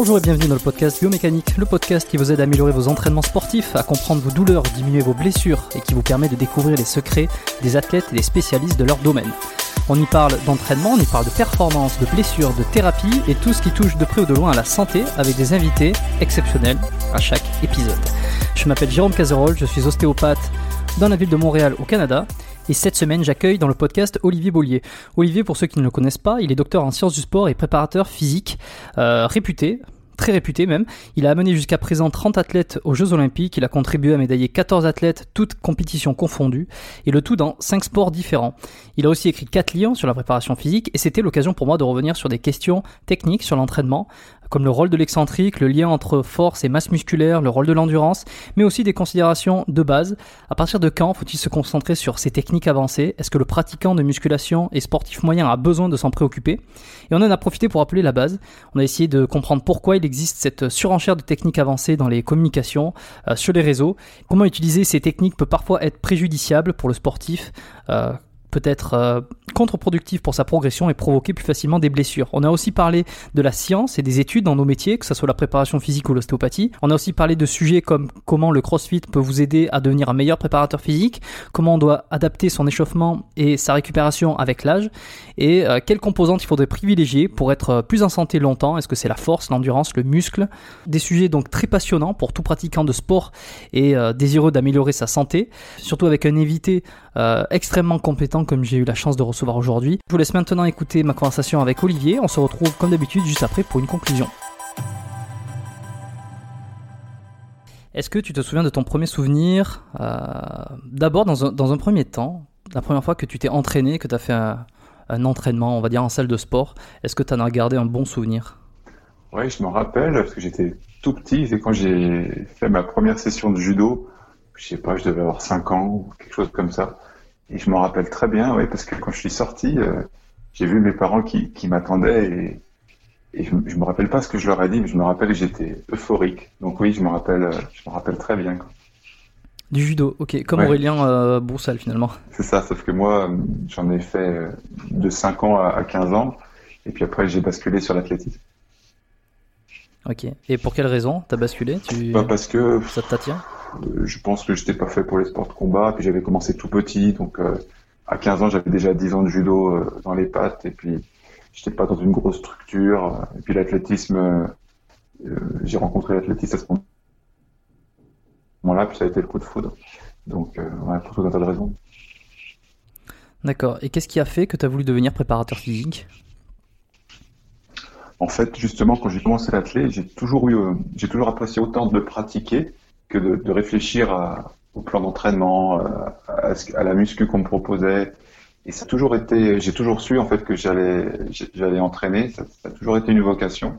Bonjour et bienvenue dans le podcast Biomécanique, le podcast qui vous aide à améliorer vos entraînements sportifs, à comprendre vos douleurs, diminuer vos blessures et qui vous permet de découvrir les secrets des athlètes et des spécialistes de leur domaine. On y parle d'entraînement, on y parle de performance, de blessures, de thérapie et tout ce qui touche de près ou de loin à la santé avec des invités exceptionnels à chaque épisode. Je m'appelle Jérôme Cazerolle, je suis ostéopathe dans la ville de Montréal au Canada et cette semaine, j'accueille dans le podcast Olivier Bollier. Olivier, pour ceux qui ne le connaissent pas, il est docteur en sciences du sport et préparateur physique euh, réputé très réputé même. Il a amené jusqu'à présent 30 athlètes aux Jeux Olympiques, il a contribué à médailler 14 athlètes, toutes compétitions confondues, et le tout dans 5 sports différents. Il a aussi écrit 4 livres sur la préparation physique, et c'était l'occasion pour moi de revenir sur des questions techniques sur l'entraînement, comme le rôle de l'excentrique, le lien entre force et masse musculaire, le rôle de l'endurance, mais aussi des considérations de base. À partir de quand faut-il se concentrer sur ces techniques avancées? Est-ce que le pratiquant de musculation et sportif moyen a besoin de s'en préoccuper? Et on en a profité pour appeler la base. On a essayé de comprendre pourquoi il existe cette surenchère de techniques avancées dans les communications, euh, sur les réseaux. Comment utiliser ces techniques peut parfois être préjudiciable pour le sportif? Euh, peut être euh, contre-productif pour sa progression et provoquer plus facilement des blessures. On a aussi parlé de la science et des études dans nos métiers, que ce soit la préparation physique ou l'ostéopathie. On a aussi parlé de sujets comme comment le crossfit peut vous aider à devenir un meilleur préparateur physique, comment on doit adapter son échauffement et sa récupération avec l'âge, et euh, quelles composantes il faudrait privilégier pour être plus en santé longtemps. Est-ce que c'est la force, l'endurance, le muscle? Des sujets donc très passionnants pour tout pratiquant de sport et euh, désireux d'améliorer sa santé, surtout avec un euh, extrêmement compétent comme j'ai eu la chance de recevoir aujourd'hui. Je vous laisse maintenant écouter ma conversation avec Olivier. On se retrouve comme d'habitude juste après pour une conclusion. Est-ce que tu te souviens de ton premier souvenir euh, D'abord, dans un, premier temps, la première fois que tu t'es entraîné, que tu as fait un, entraînement, on va dire en salle de sport, est-ce que tu en as gardé un bon souvenir? Oui, je me rappelle, parce que j'étais tout petit, c'est quand j'ai fait ma première session de judo. Je sais pas, je devais avoir 5 ans quelque chose comme ça. Et je m'en rappelle très bien, oui, parce que quand je suis sorti, euh, j'ai vu mes parents qui, qui m'attendaient et, et je, je me rappelle pas ce que je leur ai dit, mais je me rappelle que j'étais euphorique. Donc oui, je me rappelle, euh, je me rappelle très bien. Quoi. Du judo, ok, comme Aurélien euh, Broussal finalement. C'est ça, sauf que moi, j'en ai fait euh, de 5 ans à 15 ans, et puis après j'ai basculé sur l'athlétisme. Ok, et pour quelle raison t'as basculé? Tu... Bah parce que ça t'attire euh, Je pense que j'étais pas fait pour les sports de combat, puis j'avais commencé tout petit, donc euh, à 15 ans j'avais déjà 10 ans de judo euh, dans les pattes, et puis j'étais pas dans une grosse structure, et puis l'athlétisme, j'ai rencontré l'athlétisme à ce moment moment-là, puis ça a été le coup de foudre. Donc, euh, ouais, pour tout un tas de raisons. D'accord. Et qu'est-ce qui a fait que tu as voulu devenir préparateur physique? En fait, justement, quand j'ai commencé l'athlète, j'ai toujours eu, euh, j'ai toujours apprécié autant de pratiquer que de, de réfléchir à, au plan d'entraînement, euh, à, à, la muscu qu'on me proposait. Et ça a toujours été, j'ai toujours su en fait que j'allais, j'allais entraîner. Ça, ça, a toujours été une vocation.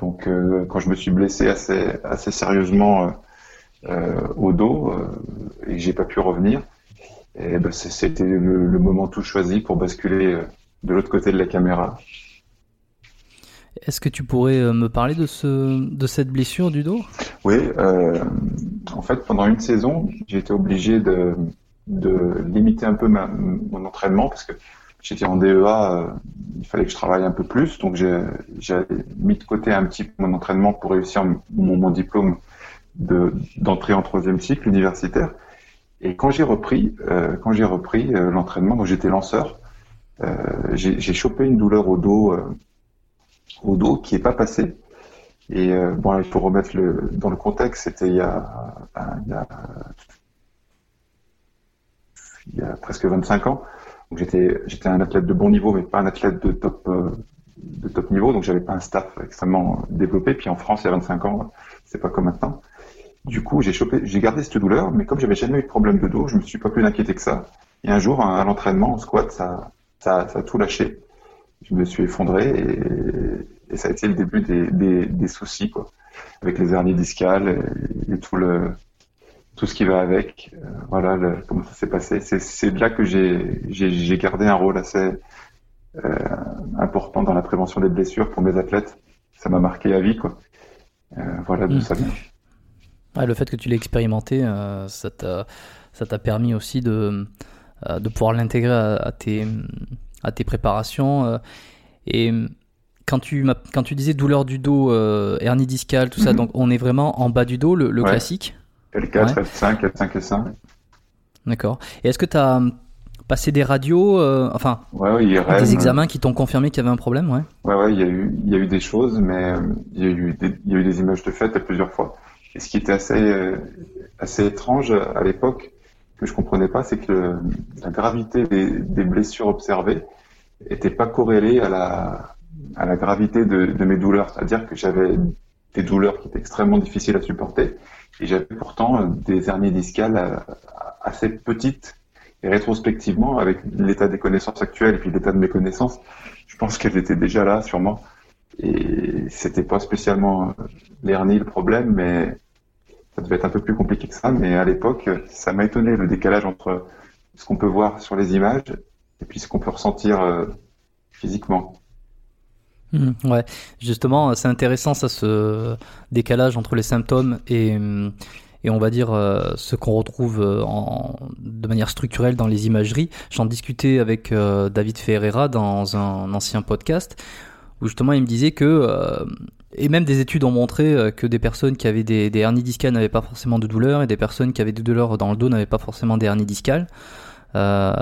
Donc, euh, quand je me suis blessé assez, assez sérieusement euh, au dos euh, et que j'ai pas pu revenir. Et ben, c'était le, le, moment tout choisi pour basculer euh, de l'autre côté de la caméra. Est-ce que tu pourrais me parler de, ce, de cette blessure du dos Oui, euh, en fait, pendant une saison, j'ai été obligé de, limiter un peu mon entraînement parce que j'étais en DEA, euh, il fallait que je travaille un peu plus, donc j'ai mis de côté un petit peu mon entraînement pour réussir mon, diplôme d'entrer en troisième cycle universitaire. Et quand j'ai repris, euh, quand euh, l'entraînement, donc j'étais lanceur, euh, j'ai chopé une douleur au dos, euh, au dos qui est pas passée. Et euh, bon, il faut remettre le dans le contexte. C'était il a, il il y a presque 25 ans. Donc j'étais j'étais un athlète de bon niveau, mais pas un athlète de top de top niveau. Donc j'avais pas un staff extrêmement développé. Puis en France, il y a 25 ans, c'est pas comme maintenant. Du coup, j'ai chopé, j'ai gardé cette douleur, mais comme j'avais jamais eu de problème de dos, je me suis pas plus inquiété que ça. Et un jour, à l'entraînement, en squat, ça, ça, ça, a tout lâché. Je me suis effondré et, et ça a été le début des, des, des, soucis, quoi. Avec les hernies discales et, et, tout le, tout ce qui va avec. Euh, voilà le, comment ça s'est passé. C'est de là que j'ai gardé un rôle assez euh, important dans la prévention des blessures pour mes athlètes. Ça m'a marqué à vie, quoi. Euh, voilà d'où mmh. ça vient le fait que tu l'aies expérimenté, ça t'a permis aussi de, de pouvoir l'intégrer à, tes, à tes préparations. Euh, et quand tu, quand tu disais douleur du dos, hernie discale, tout ça, mhm. donc on est vraiment en bas du dos, le, classique L4, F5, F5, F5. D'accord. Et est-ce que tu as passé des radios, enfin, des examens qui t'ont confirmé qu'il y avait un problème Ouais, ouais, ouais il y, a eu, il y a eu des choses, mais il y, a eu des, il y a eu des images de fait à plusieurs fois. Et ce qui était assez, euh, assez étrange à l'époque, que je comprenais pas, c'est que la gravité des, blessures observées était pas corrélée à la, à la gravité de, mes douleurs. C'est-à-dire que j'avais des douleurs qui étaient extrêmement difficiles à supporter et j'avais pourtant des hernies discales assez petites et rétrospectivement, avec l'état des connaissances actuelles et puis l'état de mes connaissances, je pense qu'elles étaient déjà là, sûrement. Et c'était pas spécialement l'hernie le problème, mais ça devait être un peu plus compliqué que ça. Mais à l'époque, ça m'a étonné le décalage entre ce qu'on peut voir sur les images et puis ce qu'on peut ressentir euh, physiquement. Mmh, ouais, justement, c'est intéressant ça, ce décalage entre les symptômes et, et on va dire euh, ce qu'on retrouve euh, en, de manière structurelle dans les imageries. J'en discutais avec David Ferreira dans un ancien podcast où justement il me disait que, euh, et même des études ont montré euh, que des personnes qui avaient des, des hernies discales n'avaient pas forcément de douleur, et des personnes qui avaient des douleurs dans le dos n'avaient pas forcément des hernies discales. Euh,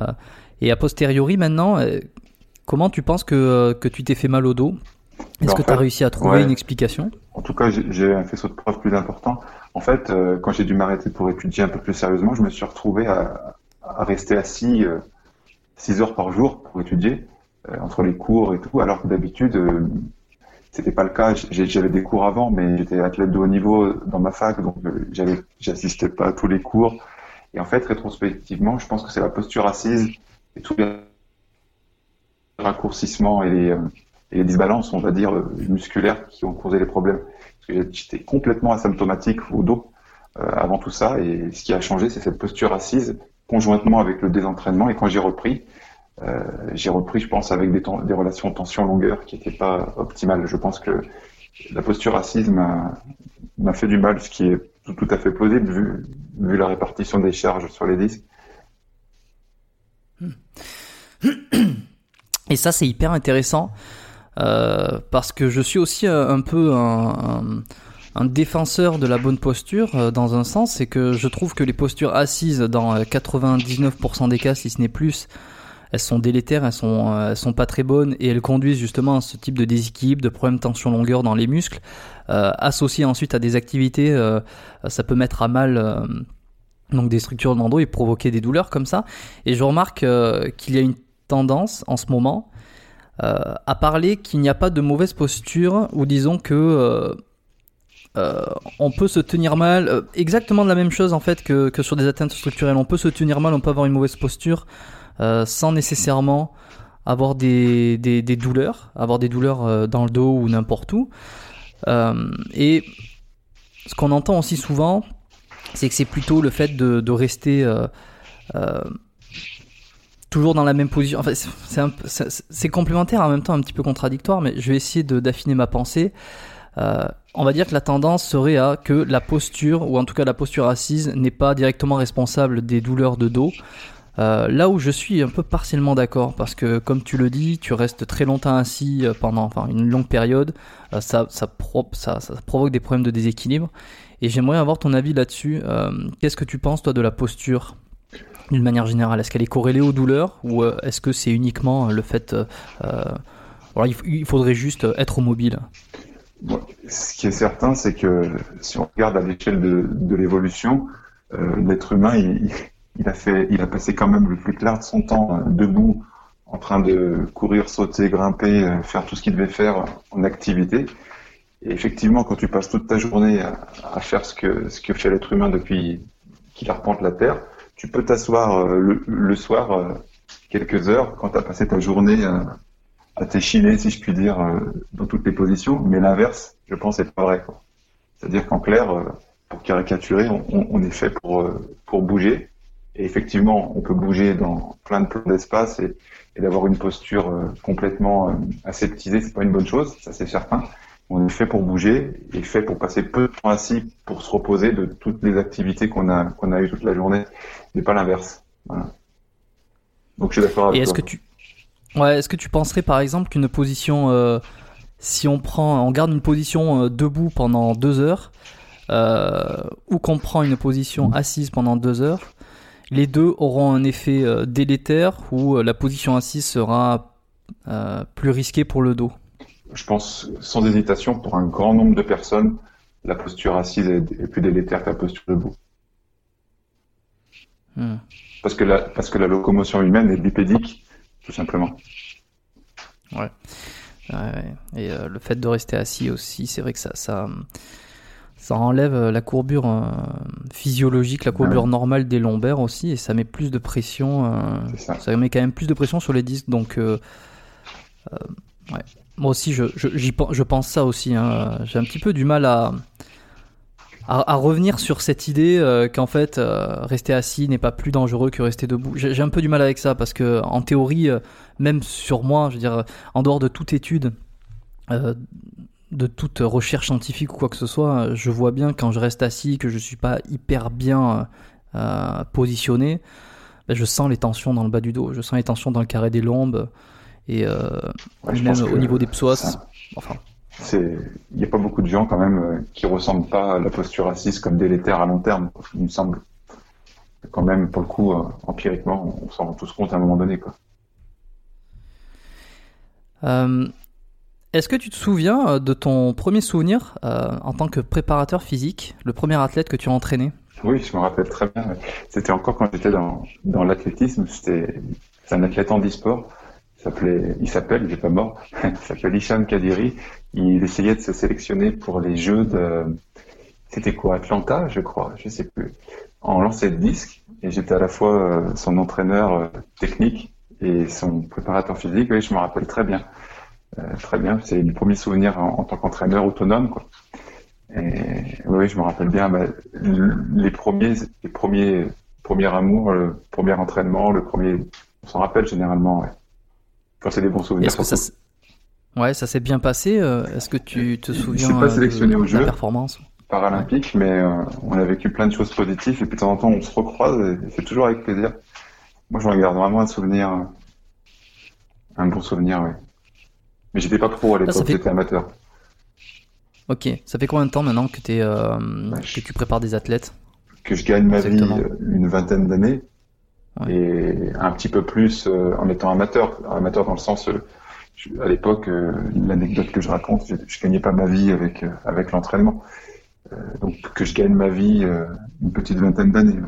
et a posteriori maintenant, euh, comment tu penses que, que tu t'es fait mal au dos? Est-ce que tu as réussi à trouver ouais. une explication? En tout cas, j'ai un faisceau de preuves plus important. En fait, euh, quand j'ai dû m'arrêter pour étudier un peu plus sérieusement, je me suis retrouvé à, à rester assis 6 heures par jour pour étudier. Euh, entre les cours et tout, alors que d'habitude, euh, c'était pas le cas. J'avais des cours avant, mais j'étais athlète de haut niveau dans ma fac, donc euh, j'avais, j'assistais pas à tous les cours. Et en fait, rétrospectivement, je pense que c'est la posture assise et tous les raccourcissements et les, et les disbalances, on va dire, musculaires qui ont causé les problèmes. J'étais complètement asymptomatique au dos avant tout ça. Et ce qui a changé, c'est cette posture assise conjointement avec le désentraînement. Et quand j'ai repris, j'ai repris, je pense, avec des, des relations tension-longueur qui n'étaient pas optimales. Je pense que la posture assise m'a fait du mal, ce qui est tout, à fait plausible vu, la répartition des charges sur les disques. Et ça, c'est hyper intéressant euh, parce que je suis aussi un, peu un, défenseur de la bonne posture euh, dans un sens, c'est que je trouve que les postures assises dans 99% des cas, si ce n'est plus, elles sont délétères, elles sont, euh, sont pas très bonnes et elles conduisent justement à ce type de déséquilibre, de problème tension-longueur dans les muscles, euh, associé ensuite à des activités, euh, ça peut mettre à mal euh, donc des structures de et provoquer des douleurs comme ça. Et je remarque qu'il y a une tendance en ce moment à parler qu'il n'y a pas de mauvaise posture ou disons que on peut se tenir mal, exactement de la même chose en fait que, que, sur des atteintes structurelles. On peut se tenir mal, on peut avoir une mauvaise posture, sans nécessairement avoir des, des, douleurs, avoir des douleurs euh, dans le dos ou n'importe où. Euh, et ce qu'on entend aussi souvent, c'est que c'est plutôt le fait de, rester toujours dans la même position. Enfin, c'est complémentaire en même temps un petit peu contradictoire, mais je vais essayer d'affiner ma pensée. Euh, on va dire que la tendance serait à que la posture, ou en tout cas la posture assise, n'est pas directement responsable des douleurs de dos. Euh, là où je suis un peu partiellement d'accord, parce que comme tu le dis, tu restes très longtemps assis euh, pendant enfin, une longue période, euh, ça, ça, ça, ça, provoque des problèmes de déséquilibre. Et j'aimerais avoir ton avis là-dessus. Qu'est-ce que tu penses, toi, de la posture d'une manière générale? Est-ce qu'elle est corrélée aux douleurs ou est-ce que c'est uniquement le fait... Alors, il faudrait juste être mobile? Ce qui est certain, c'est que si on regarde à l'échelle de, de l'évolution, l'être humain, il, il a fait, il a passé quand même le plus clair de son temps euh, debout, en train de courir, sauter, grimper, euh, faire tout ce qu'il devait faire en activité. Et effectivement, quand tu passes toute ta journée à, faire ce que, ce que fait l'être humain depuis qu'il arpente la Terre, tu peux t'asseoir euh, le, soir quelques heures quand tu as passé ta journée à t'échiner, si je puis dire, dans toutes les positions. Mais l'inverse, je pense, c'est pas vrai. C'est-à-dire qu'en clair, pour caricaturer, on, on, est fait pour, pour bouger. Et effectivement, on peut bouger dans plein de plans d'espace et, d'avoir une posture euh, complètement euh, aseptisée, c'est pas une bonne chose, ça c'est certain. On est fait pour bouger et fait pour passer peu de temps assis pour se reposer de toutes les activités qu'on a qu'on a eues toute la journée, mais pas l'inverse. Donc je suis d'accord avec et est-ce que tu Ouais, est-ce que tu penserais par exemple qu'une position euh, si on prend on garde une position debout pendant deux heures ou qu'on prend une position assise pendant deux heures, les deux auront un effet euh, délétère où euh, la position assise sera euh, plus risquée pour le dos Je pense sans hésitation, pour un grand nombre de personnes, la posture assise est, plus délétère que la posture debout. Hmm. Parce, que la, parce que la locomotion humaine est bipédique, tout simplement. Ouais. Et le fait de rester assis aussi, c'est vrai que ça, ça, ça enlève euh, la courbure euh, physiologique, la courbure normale des lombaires aussi, et ça met plus de pression. Euh, ça. met quand même plus de pression sur les disques. Donc, moi aussi, je, je, je, pense ça aussi. Hein. J'ai un petit peu du mal à, à, revenir sur cette idée qu'en fait, rester assis n'est pas plus dangereux que rester debout. J'ai un peu du mal avec ça parce que, en théorie, même sur moi, je veux dire, en dehors de toute étude, de toute recherche scientifique ou quoi que ce soit, je vois bien quand je reste assis, que je suis pas hyper bien euh, positionné, ben, je sens les tensions dans le bas du dos, je sens les tensions dans le carré des lombes et euh, même au niveau des psoas. Enfin. Il n'y a pas beaucoup de gens quand même euh, qui ressentent pas à la posture assise comme délétère à long terme, il me semble. Quand même, pour le coup, empiriquement, on s'en rend tous compte à un moment donné. Quoi. Est-ce que tu te souviens euh, de ton premier souvenir euh, en tant que préparateur physique, le premier athlète que tu as entraîné? Oui, je me rappelle très bien. C'était encore quand j'étais dans, l'athlétisme. C'était un athlète en e-sport. Il s'appelle, il n'est pas mort, il s'appelle Hicham Kadiri. Il essayait de se sélectionner pour les Jeux de... C'était quoi Atlanta, je crois, je sais plus. En lancer de disque. Et j'étais à la fois euh, son entraîneur technique et son préparateur physique. Oui, je me rappelle très bien. Euh, très bien, c'est le premier souvenir en, tant qu'entraîneur autonome. Quoi. Et oui, je me rappelle bien bah, les premiers, les premiers, premiers amours, le premier entraînement, le premier. On s'en rappelle généralement, ouais. Quand c'est des bons souvenirs. Est-ce que ça, ouais, ça s'est bien passé euh, Est-ce que tu te souviens Je suis pas sélectionné de, au jeu. La performance? Paralympique, mais euh, on a vécu plein de choses positives et puis de temps en temps on se recroise et c'est toujours avec plaisir. Moi, je regarde vraiment un souvenir, un bon souvenir, oui. Mais j'étais pas pro à l'époque, j'étais amateur. Ok, ça fait combien de temps maintenant que, es, euh, que tu prépares des athlètes Que je gagne ma vie euh, une vingtaine d'années et un petit peu plus euh, en étant amateur. Amateur dans le sens, à l'époque, l'anecdote que je raconte, je, je gagnais pas ma vie avec avec l'entraînement. donc que je gagne ma vie une petite vingtaine d'années.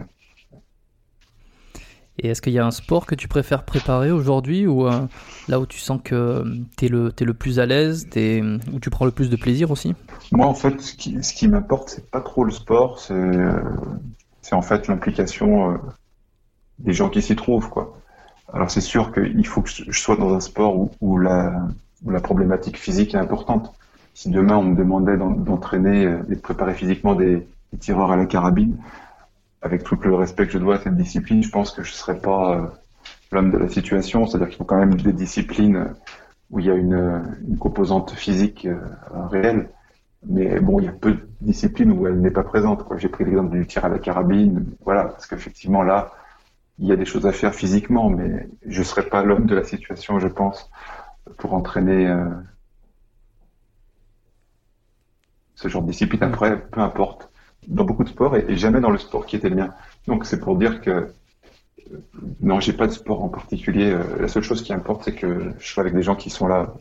Et est-ce qu'il y a un sport que tu préfères préparer aujourd'hui ou euh, là où tu sens que tu es le, plus à l'aise, où tu prends le plus de plaisir aussi? Moi, en fait, ce qui, ce qui c'est pas trop le sport, c'est euh, en fait l'implication euh, des gens qui s'y trouvent. quoi. Alors, c'est sûr qu'il faut que je sois dans un sport où, où, la, problématique physique est importante. Si demain on me demandait d'entraîner et de préparer physiquement des tireurs à la carabine, avec tout le respect que je dois à cette discipline, je pense que je ne serais pas euh, l'homme de la situation. C'est-à-dire qu'il faut quand même des disciplines où il y a une, une composante physique euh, réelle. Mais bon, il y a peu de disciplines où elle n'est pas présente. J'ai pris l'exemple du tir à la carabine, voilà, parce qu'effectivement là, il y a des choses à faire physiquement, mais je ne serais pas l'homme de la situation, je pense, pour entraîner euh, ce genre de discipline. Après, peu importe dans beaucoup de sports et, jamais dans le sport qui était le mien. Donc c'est pour dire que euh, non, j'ai pas de sport en particulier. Euh, la seule chose qui importe, c'est que je sois avec des gens qui sont là,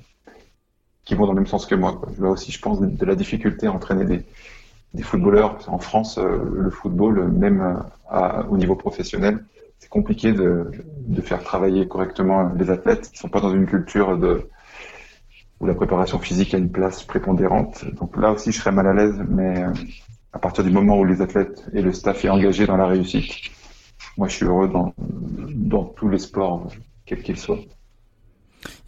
qui vont dans le même sens que moi. Vois aussi, je pense, de, la difficulté à entraîner des, des footballeurs. En France, euh, le football, même au niveau professionnel, c'est compliqué de, de, faire travailler correctement les athlètes qui sont pas dans une culture de où la préparation physique a une place prépondérante. Donc là aussi, je serais mal à l'aise, mais à partir du moment où les athlètes et le staff est engagé dans la réussite, moi je suis heureux dans, dans tous les sports, quels qu'ils soient.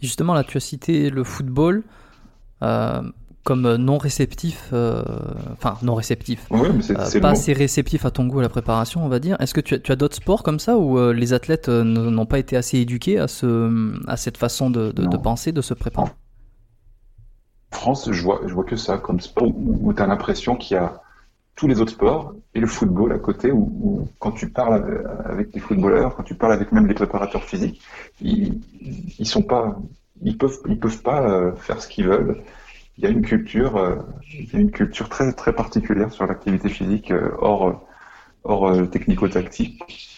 Justement, là, tu as cité le football euh, comme non réceptif, euh, enfin non réceptif, oui, mais euh, pas assez réceptif à ton goût à la préparation, on va dire. Est-ce que tu as, tu as d'autres sports comme ça où les athlètes n'ont pas été assez éduqués à, ce, à cette façon de, de, penser, de se préparer? En France, je vois, je vois que ça comme sport où tu as l'impression qu'il y a tous les autres sports et le football à côté où, quand tu parles avec des footballeurs, quand tu parles avec même les préparateurs physiques, ils, ils sont pas, ils peuvent, ils peuvent pas euh, faire ce qu'ils veulent. Il y a une culture, euh, une culture très très particulière sur l'activité physique euh, hors hors technico-tactique.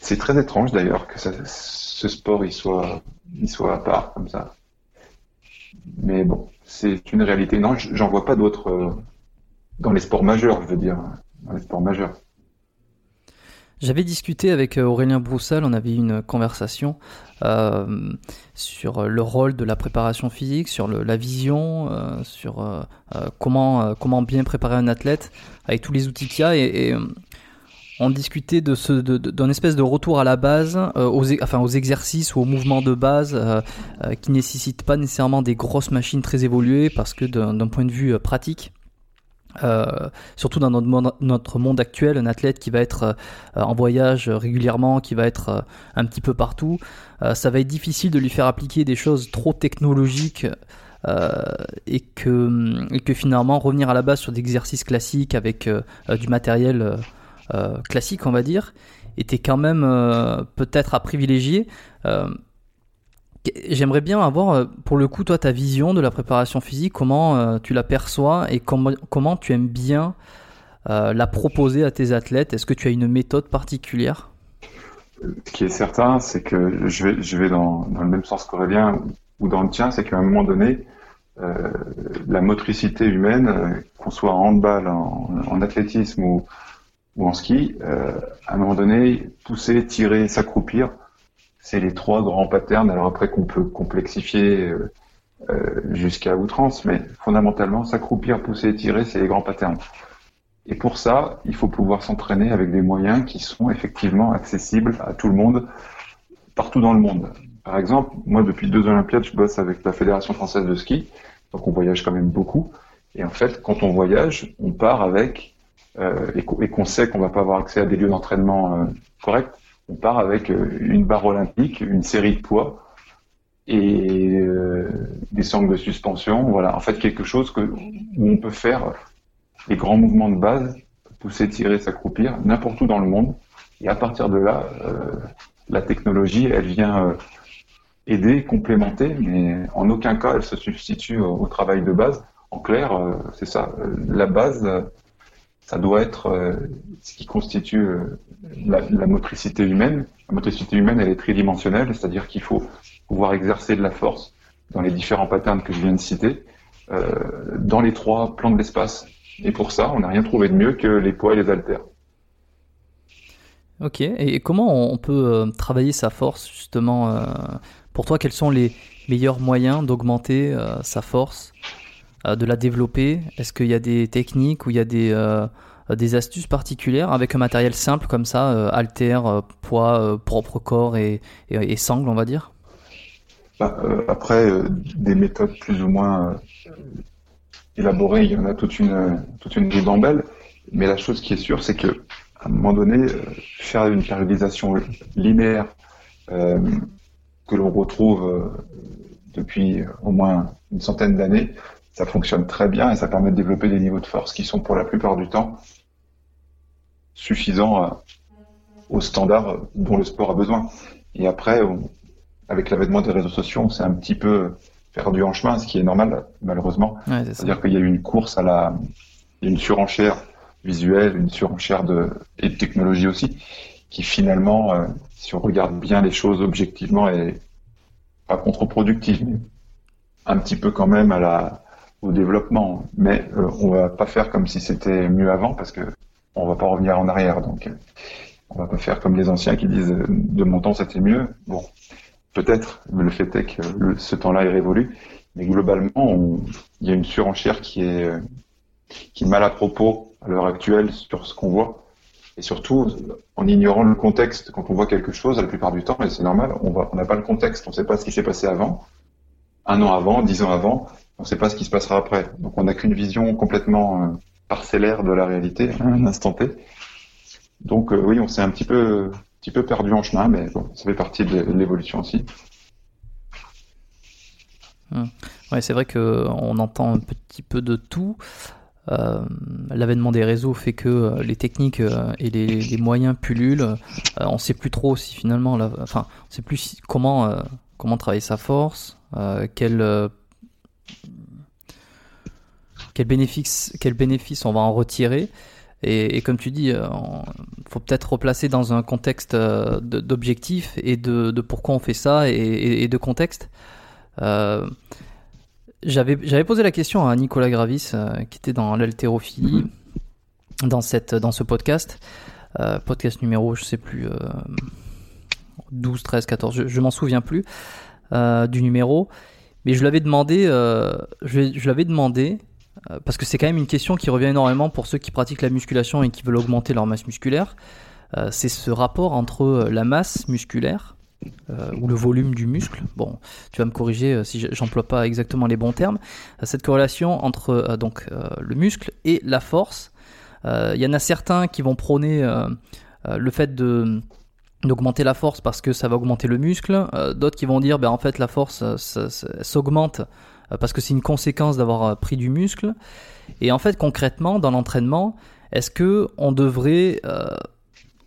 C'est très étrange d'ailleurs que ce sport il soit il soit à part comme ça. Mais bon, c'est une réalité. Non, j'en vois pas d'autres dans les sports majeurs, je veux dire, dans les sports majeurs. J'avais discuté avec euh, Aurélien Broussal, on avait eu une conversation euh, sur le rôle de la préparation physique, sur la vision, euh, sur euh, euh comment, comment bien préparer un athlète avec tous les outils qu'il y a. Et, et on discutait d'un espèce de retour à la base, aux, enfin aux exercices ou aux mouvements de base qui nécessitent pas nécessairement des grosses machines très évoluées parce que d'un point de vue pratique, euh, surtout dans notre monde, notre monde, actuel, un athlète qui va être euh, en voyage régulièrement, qui va être euh, un petit peu partout, ça va être difficile de lui faire appliquer des choses trop technologiques et, que, et que finalement revenir à la base sur des exercices classiques avec du matériel classique, on va dire, était quand même peut-être à privilégier. J'aimerais bien avoir, euh, pour le coup, toi, ta vision de la préparation physique, comment euh, tu la perçois et comment, comment tu aimes bien euh, la proposer à tes athlètes. Est-ce que tu as une méthode particulière? Ce qui est certain, c'est que je vais, je vais dans, dans le même sens qu'Aurélien ou dans le tien, c'est qu'à un moment donné, la motricité humaine, qu'on soit en handball, en, en athlétisme ou, ou en ski, à un moment donné, pousser, tirer, s'accroupir, c'est les trois grands patterns. Alors après qu'on peut complexifier euh, euh, jusqu'à outrance, mais fondamentalement, s'accroupir, pousser, tirer, c'est les grands patterns. Et pour ça, il faut pouvoir s'entraîner avec des moyens qui sont effectivement accessibles à tout le monde, partout dans le monde. Par exemple, moi, depuis deux Olympiades, je bosse avec la Fédération française de ski, donc on voyage quand même beaucoup. Et en fait, quand on voyage, on part avec, euh, et qu'on sait qu'on va pas avoir accès à des lieux d'entraînement corrects, on part avec euh, une barre olympique, une série de poids et des sangles de suspension. Voilà, en fait, quelque chose que, où on peut faire les grands mouvements de base, pousser, tirer, s'accroupir, n'importe où dans le monde. Et à partir de là, la technologie, elle vient aider, complémenter, mais en aucun cas elle se substitue au travail de base. En clair, euh, c'est ça. La base, euh, ça doit être euh, ce qui constitue la, motricité humaine. La motricité humaine, elle est tridimensionnelle, c'est-à-dire qu'il faut pouvoir exercer de la force dans les différents patterns que je viens de citer, dans les trois plans de l'espace. Et pour ça, on n'a rien trouvé de mieux que les poids et les haltères. Ok, et comment on peut travailler sa force justement Pour toi, quels sont les meilleurs moyens d'augmenter sa force euh, de la développer? Est-ce qu'il y a des techniques ou il y a des, euh, des astuces particulières avec un matériel simple comme ça, euh, alter, poids, propre corps et, sangle, on va dire bah, Après, des méthodes plus ou moins élaborées, il y en a toute une, toute une. Mais la chose qui est sûre, c'est que à un moment donné, faire une périodisation linéaire que l'on retrouve depuis au moins une centaine d'années, ça fonctionne très bien et ça permet de développer des niveaux de force qui sont pour la plupart du temps suffisants euh, aux standards dont le sport a besoin. Et après, avec l'avènement des réseaux sociaux, on s'est un petit peu perdu en chemin, ce qui est normal, malheureusement. C'est-à-dire qu'il y a eu une course à la, une surenchère visuelle, une surenchère de, et de technologie aussi, qui finalement, euh, si on regarde bien les choses objectivement, est pas contre-productive, mais un petit peu quand même à la, au développement. Mais euh, on va pas faire comme si c'était mieux avant parce que on va pas revenir en arrière. Donc, euh, on va pas faire comme les anciens qui disent euh, de mon temps c'était mieux. Bon, peut-être, mais le fait est que ce temps-là est révolu. Mais globalement, il y a une surenchère qui est qui est mal à propos à l'heure actuelle sur ce qu'on voit. Et surtout, en ignorant le contexte, quand on voit quelque chose, la plupart du temps, et c'est normal, on n'a pas le contexte, on ne sait pas ce qui s'est passé avant, un an avant, dix ans avant, on ne sait pas ce qui se passera après. Donc on n'a qu'une vision complètement euh, parcellaire de la réalité un instant T. Donc euh, oui, on s'est un petit peu, petit peu perdu en chemin, mais bon, ça fait partie de l'évolution aussi. Hum. Ouais, c'est vrai qu'on entend un petit peu de tout. Euh, l'avènement des réseaux fait que les techniques et les, moyens pullulent. on ne sait plus trop si finalement, enfin, on sait plus comment comment travailler sa force, quel quel bénéfice, quel bénéfice on va en retirer. Et, comme tu dis, il euh, faut peut-être replacer dans un contexte euh, d'objectif et de, pourquoi on fait ça et, de contexte. Euh, J'avais posé la question à Nicolas Gravis, euh, qui était dans l'haltérophilie, dans, cette, dans ce podcast. podcast numéro, je sais plus, 12, 13, 14, je, je m'en souviens plus du numéro. Mais je l'avais demandé, je, je l'avais demandé parce que c'est quand même une question qui revient énormément pour ceux qui pratiquent la musculation et qui veulent augmenter leur masse musculaire. Euh, c'est ce rapport entre la masse musculaire ou le volume du muscle. Bon, tu vas me corriger si j'emploie pas exactement les bons termes. cette corrélation entre donc le muscle et la force. Il y en a certains qui vont prôner le fait d'augmenter la force parce que ça va augmenter le muscle. Euh, d'autres qui vont dire, ben en fait la force s'augmente euh, parce que c'est une conséquence d'avoir euh, pris du muscle. Et en fait concrètement dans l'entraînement, est-ce que on devrait,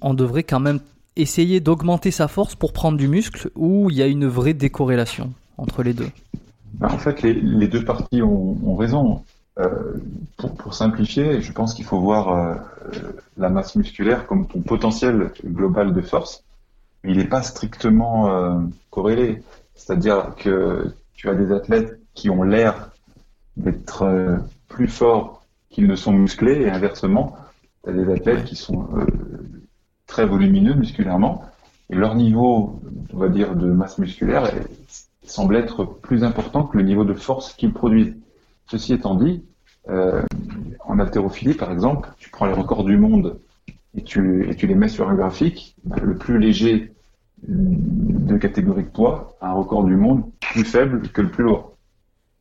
on devrait quand même essayer d'augmenter sa force pour prendre du muscle ou il y a une vraie décorrélation entre les deux? Ben, En fait les, deux parties ont, raison. pour, simplifier, je pense qu'il faut voir la masse musculaire comme ton potentiel global de force il n'est pas strictement euh, corrélé. C'est-à-dire que tu as des athlètes qui ont l'air d'être euh, plus forts qu'ils ne sont musclés, et inversement, tu as des athlètes qui sont euh, très volumineux musculairement, et leur niveau, on va dire, de masse musculaire semble être plus important que le niveau de force qu'ils produisent. Ceci étant dit, en haltérophilie, par exemple, tu prends les records du monde et tu, et tu les mets sur un graphique, bah, le plus léger de catégorie de poids a un record du monde plus faible que le plus lourd.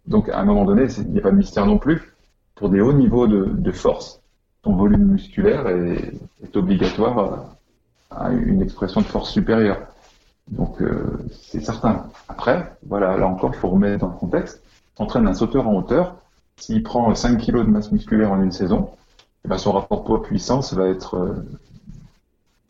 Donc à un moment donné, il n'y a pas de mystère non plus. pour des hauts niveaux de, force, ton volume musculaire est, obligatoire à, une expression de force supérieure. Donc euh, c'est certain. Après, voilà, là encore, il faut remettre dans le contexte. Entraîne un sauteur en hauteur, s'il prend 5 kg de masse musculaire en une saison, eh ben, son rapport poids-puissance va être euh,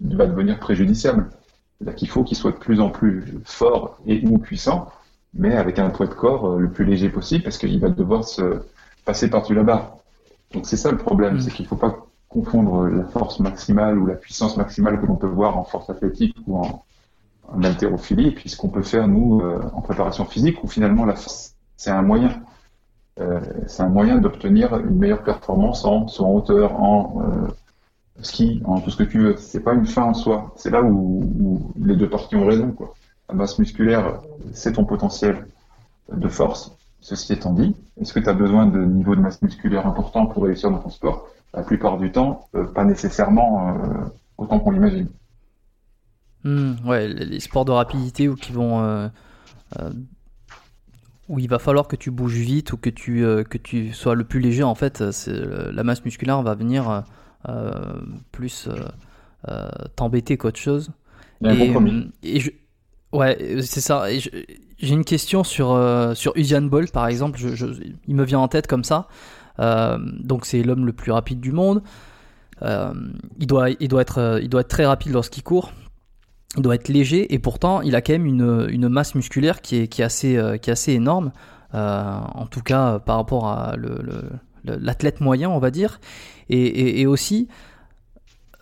va devenir préjudiciable. C'est-à-dire qu'il faut qu'il soit de plus en plus fort et ou puissant, mais avec un poids de corps euh, le plus léger possible, parce qu'il va devoir se passer par-dessus la barre. Donc c'est ça le problème, mm. c'est qu'il ne faut pas confondre la force maximale ou la puissance maximale que l'on peut voir en force athlétique ou en, en haltérophilie, puis ce qu'on peut faire nous euh, en préparation physique, où finalement la force c'est un moyen. Euh, c'est un moyen d'obtenir une meilleure performance en soit en hauteur, en euh, ski, en tout ce que tu veux. C'est pas une fin en soi. C'est là où, les deux parties ont raison. Quoi. La masse musculaire, c'est ton potentiel de force. Ceci étant dit, est-ce que tu as besoin de niveau de masse musculaire important pour réussir dans ton sport? La plupart du temps, euh, pas nécessairement autant qu'on l'imagine. Hmm, ouais, les sports de rapidité ou qui vont où il va falloir que tu bouges vite ou que tu, euh, que tu sois le plus léger, en fait, la masse musculaire va venir euh, euh, plus t'embêter qu'autre chose. et, je, ouais, c'est ça. Et j'ai une question sur, sur Usain Bolt, par exemple. Il me vient en tête comme ça. donc, c'est l'homme le plus rapide du monde. il, doit, il, doit être, il doit être très rapide lorsqu'il court il doit être léger et pourtant il a quand même une, une masse musculaire qui est, qui est, assez, euh, qui est assez énorme, euh, en tout cas par rapport à l'athlète moyen, on va dire. Et, et, aussi,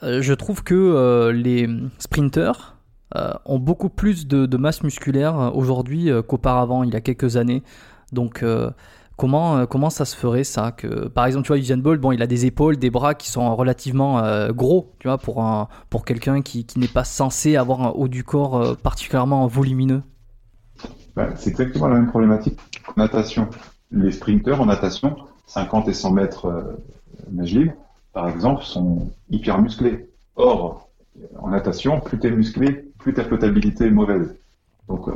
euh, je trouve que les sprinters ont beaucoup plus de, masse musculaire aujourd'hui qu'auparavant, il y a quelques années. Donc Comment, euh, comment ça se ferait ça que, Par exemple, tu vois, Usain Bolt, bon, il a des épaules, des bras qui sont relativement euh, gros, tu vois, pour, un, pour quelqu'un qui, qui n'est pas censé avoir un haut du corps euh, particulièrement volumineux. Bah, c'est exactement la même problématique en natation. Les sprinteurs en natation, 50 et 100 mètres nage libre, par exemple, sont hyper musclés. Or, en natation, plus tu es musclé, plus ta flottabilité est mauvaise. Donc,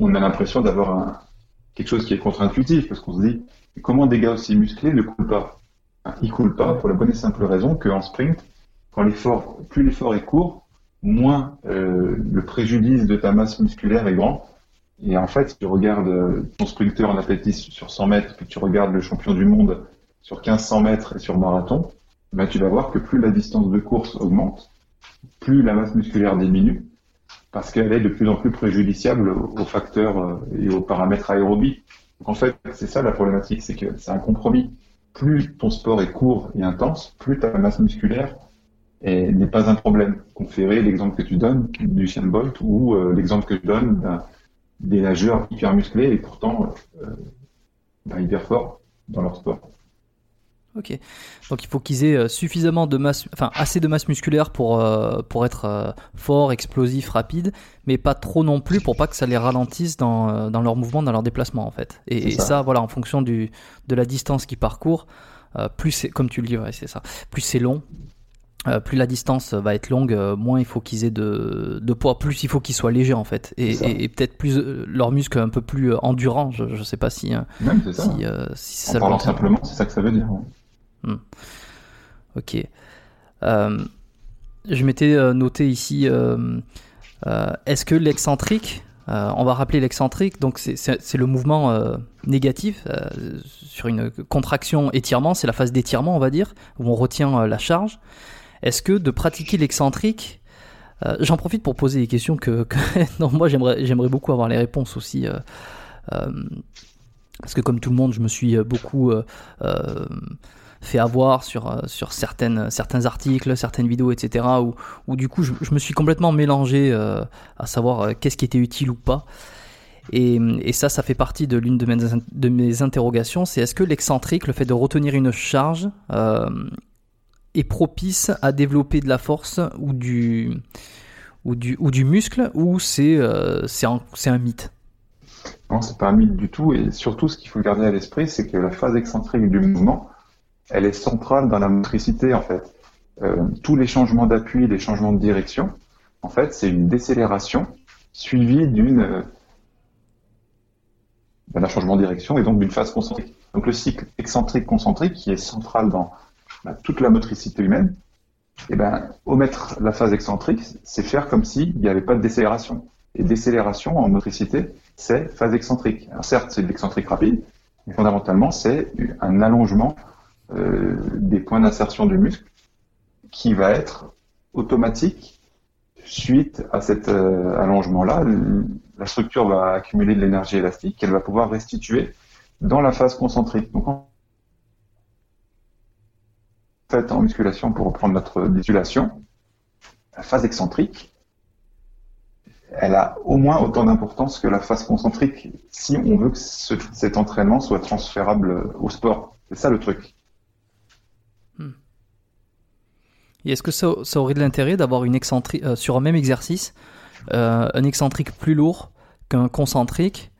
on a l'impression d'avoir quelque chose qui est contre-intuitif, parce qu'on se dit, comment des gars aussi musclés ne coulent pas? Ils coulent pas pour la bonne et simple raison qu'en sprint, quand l'effort, plus l'effort est court, moins euh, le préjudice de ta masse musculaire est grand. Et en fait, si tu regardes euh, ton sprinter en athlétisme sur 100 mètres, puis tu regardes le champion du monde sur 1500 mètres et sur marathon, ben tu vas voir que plus la distance de course augmente, plus la masse musculaire diminue, parce qu'elle est de plus en plus préjudiciable aux facteurs euh, et aux paramètres aérobies. Donc en fait, c'est ça la problématique, c'est que c'est un compromis. Plus ton sport est court et intense, plus ta masse musculaire n'est pas un problème. Conférer l'exemple que tu donnes du Chien Bolt ou euh, l'exemple que tu donnes des nageurs hyper musclés et pourtant euh, bah, hyper forts dans leur sport. Ok. Donc il faut qu'ils aient euh, suffisamment de masse, enfin assez de masse musculaire pour euh, pour être euh, fort, explosif, rapide, mais pas trop non plus pour pas que ça les ralentisse dans dans leur mouvement, dans leur déplacement en fait. Et, ça. voilà, en fonction du de la distance qu'ils parcourent, plus c'est comme tu le dis, c'est ça. Plus c'est long, plus la distance va être longue, moins il faut qu'ils aient de, de, poids, plus il faut qu'ils soient légers en fait, et, et, peut-être plus leurs muscles un peu plus endurants. Je, je sais pas si, Même c'est ça. si, si en parlant simplement, c'est ça que ça veut dire. Hmm. Ok. Euh, je m'étais euh, noté ici, euh, est-ce que l'excentrique, on va rappeler l'excentrique, donc c'est le mouvement négatif sur une contraction étirement, c'est la phase d'étirement on va dire, où on retient la charge. Est-ce que de pratiquer l'excentrique, j'en profite pour poser des questions que, non, moi j'aimerais beaucoup avoir les réponses aussi. parce que comme tout le monde, je me suis beaucoup fait avoir sur, euh, sur certaines, certains articles, certaines vidéos, etc. Où, où du coup, je, me suis complètement mélangé euh, à savoir euh, qu'est-ce qui était utile ou pas. Et, et, ça, ça fait partie de l'une de mes, de mes interrogations, c'est est-ce que l'excentrique, le fait de retenir une charge, est propice à développer de la force ou du, ou du, ou du muscle, ou c'est c'est un, un mythe? Non, c'est pas un mythe du tout, et surtout ce qu'il faut garder à l'esprit, c'est que la phase excentrique du mouvement, elle est centrale dans la motricité en fait. Euh, tous les changements d'appui, les changements de direction, en fait, c'est une décélération suivie d'une d'un changement de direction et donc d'une phase concentrique. Donc le cycle excentrique-concentrique qui est central dans bah, toute la motricité humaine, eh ben, omettre la phase excentrique, c'est faire comme s'il n'y avait pas de décélération. Et décélération en motricité, c'est phase excentrique. Alors certes, c'est de l'excentrique rapide, mais fondamentalement, c'est un allongement euh, des points d'insertion du muscle qui va être automatique suite à cet euh, allongement-là. La structure va accumuler de l'énergie élastique qu'elle va pouvoir restituer dans la phase concentrique. Donc, en fait, en musculation, pour reprendre notre désulation, la phase excentrique, elle a au moins autant d'importance que la phase concentrique si on veut que cet entraînement soit transférable au sport. C'est ça le truc. Et est-ce que ça, aurait de l'intérêt d'avoir une excentrique euh, sur un même exercice, euh, un excentrique plus lourd qu'un concentrique,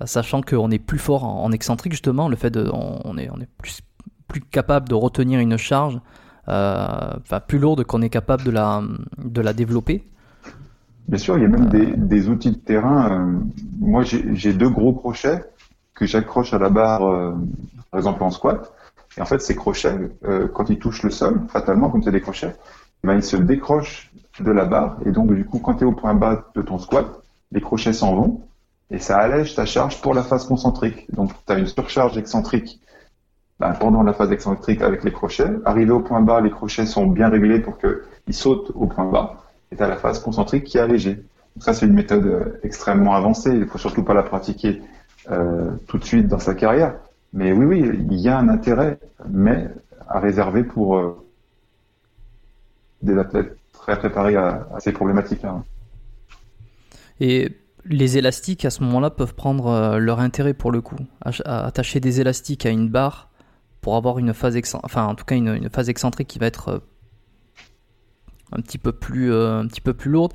euh, sachant qu'on est plus fort en, excentrique justement, le fait de, on, est, on est plus, plus capable de retenir une charge, enfin plus lourde qu'on est capable de la, de la développer? Bien sûr, il y a même des, des outils de terrain. moi, j'ai deux gros crochets que j'accroche à la barre, par exemple en squat. Et en fait, ces crochets, euh, quand ils touchent le sol, fatalement, comme c'est des crochets, ben, ils se décrochent de la barre. Et donc, du coup, quand tu es au point bas de ton squat, les crochets s'en vont et ça allège ta charge pour la phase concentrique. Donc, tu as une surcharge excentrique ben, pendant la phase excentrique avec les crochets. Arrivé au point bas, les crochets sont bien réglés pour qu'ils sautent au point bas. Et tu as la phase concentrique qui est allégée. Donc ça, c'est une méthode euh, extrêmement avancée. Il faut surtout pas la pratiquer euh, tout de suite dans sa carrière. Mais oui, oui, il y a un intérêt, mais à réserver pour euh, des athlètes très préparés à, ces problématiques-là. Et les élastiques, à ce moment-là, peuvent prendre euh, leur intérêt pour le coup. attacher des élastiques à une barre pour avoir une phase, enfin, en tout cas, une, phase excentrique qui va être euh, un petit peu plus, un petit peu plus lourde.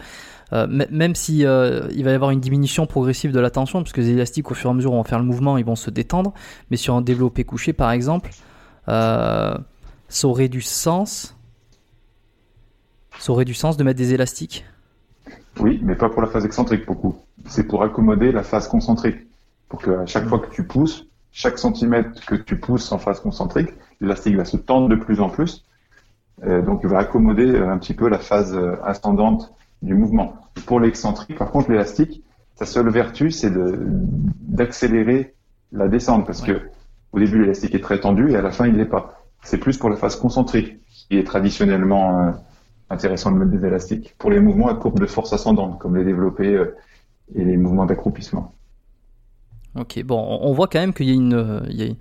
Euh, même si euh, il va y avoir une diminution progressive de la tension, puisque les élastiques au fur et à mesure vont faire le mouvement, ils vont se détendre. Mais sur un développé couché, par exemple, euh, ça aurait du sens. Ça aurait du sens de mettre des élastiques? Oui, mais pas pour la phase excentrique beaucoup. C'est pour accommoder la phase concentrique. Pour que à chaque fois que tu pousses, chaque centimètre que tu pousses en phase concentrique, l'élastique va se tendre de plus en plus. Donc il va accommoder un petit peu la phase ascendante du mouvement. Pour l'excentrique, par contre, l'élastique, sa seule vertu, c'est d'accélérer la descente, parce que au début, l'élastique est très tendu et à la fin, il n'est pas. C'est plus pour la phase concentrique, qui est traditionnellement euh, intéressant de mettre des élastiques. Pour les mouvements à courbe de force ascendante, comme les développés euh, et les mouvements d'accroupissement. Ok, bon, on voit quand même qu'il y a une, il y a,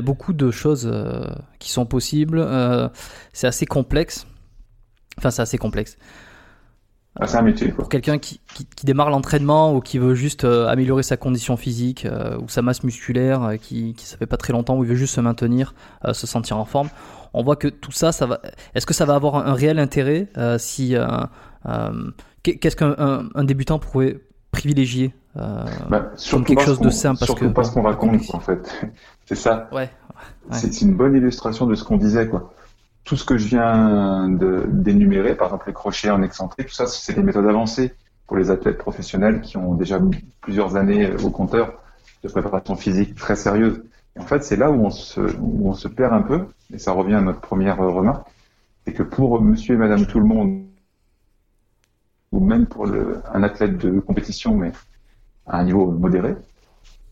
beaucoup de choses euh, qui sont possibles. c'est assez complexe. Enfin, c'est assez complexe. Ah, c'est un métier. Pour quelqu'un qui, qui, démarre l'entraînement ou qui veut juste euh, améliorer sa condition physique euh, ou sa masse musculaire, euh, qui, qui ça fait pas très longtemps, ou il veut juste se maintenir, se sentir en forme, on voit que tout ça, ça va. Est-ce que ça va avoir un, réel intérêt si qu'est-ce qu'un un, débutant pourrait privilégier? Bah, comme quelque chose de simple parce surtout que pas ce qu'on raconte en fait. c'est ça. Ouais. ouais. C'est une bonne illustration de ce qu'on disait quoi tout ce que je viens d'énumérer, par exemple les crochets en excentrique, tout ça, c'est des méthodes avancées pour les athlètes professionnels qui ont déjà plusieurs années au compteur de préparation physique très sérieuse. Et en fait, c'est là où on, se, où on se perd un peu, et ça revient à notre première remarque, c'est que pour monsieur et madame tout le monde, ou même pour le, un athlète de compétition, mais à un niveau modéré,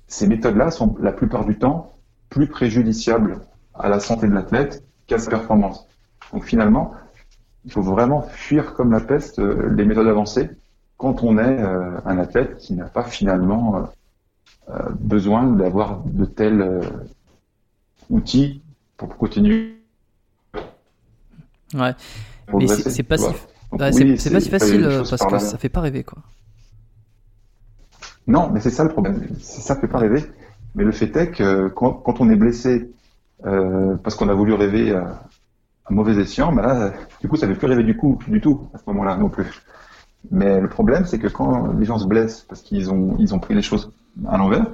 ces méthodes-là sont la plupart du temps plus préjudiciables à la santé de l'athlète performance. Donc finalement, il faut vraiment fuir comme la peste euh, les méthodes avancées quand on est euh, un athlète qui n'a pas finalement euh, besoin d'avoir de tels outils pour continuer. Ouais. Mais c'est pas, si... pas si facile parce que ça fait pas rêver quoi. Non, mais c'est ça le problème. Ça fait pas rêver. Mais le fait est que quand on est blessé euh, parce qu'on a voulu rêver à, mauvais escient, bah du coup, ça ne fait plus rêver du coup, du tout, à ce moment-là non plus. Mais le problème, c'est que quand les gens se blessent parce qu'ils ont, ils ont pris les choses à l'envers,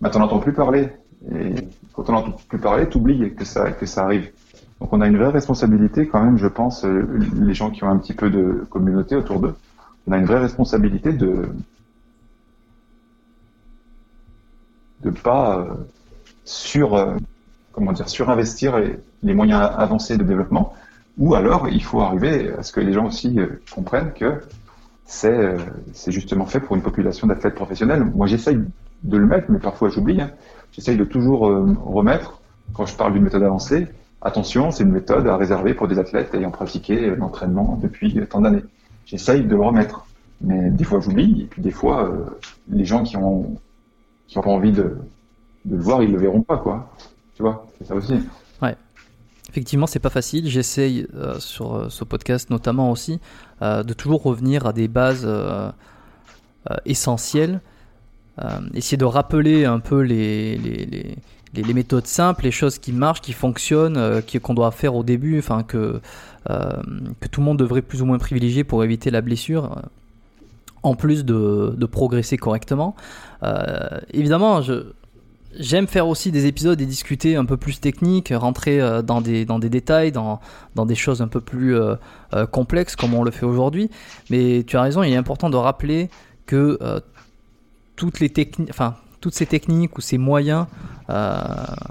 bah, t'en entends plus parler. Et quand on n'entend plus parler, t'oublies que ça, que ça arrive. Donc on a une vraie responsabilité quand même, je pense, euh, les gens qui ont un petit peu de communauté autour d'eux, on a une vraie responsabilité de, de pas sur comment dire surinvestir les, les, moyens avancés de développement. Ou alors, il faut arriver à ce que les gens aussi comprennent que c'est c'est justement fait pour une population d'athlètes professionnels. Moi, j'essaye de le mettre, mais parfois j'oublie. Hein. J'essaye de toujours remettre quand je parle d'une méthode avancée Attention, c'est une méthode à réserver pour des athlètes ayant pratiqué l'entraînement depuis tant d'années. J'essaye de le remettre, mais des fois j'oublie, et puis des fois euh, les gens qui ont qui ont pas envie de, le voir, ils le verront pas, quoi. Tu vois, c'est ça aussi. Ouais. Effectivement, c'est pas facile. J'essaye euh, sur euh, ce podcast notamment aussi de toujours revenir à des bases essentielles, essayer de rappeler un peu les, les, les méthodes simples, les choses qui marchent, qui fonctionnent, euh, qu'on doit faire au début, enfin que, euh, tout le monde devrait plus ou moins privilégier pour éviter la blessure, euh, en plus de, progresser correctement. évidemment, je, J'aime faire aussi des épisodes et discuter un peu plus technique, rentrer dans des, dans des détails, dans, des choses un peu plus complexes comme on le fait aujourd'hui. Mais tu as raison, il est important de rappeler que toutes ces techniques ou ces moyens euh,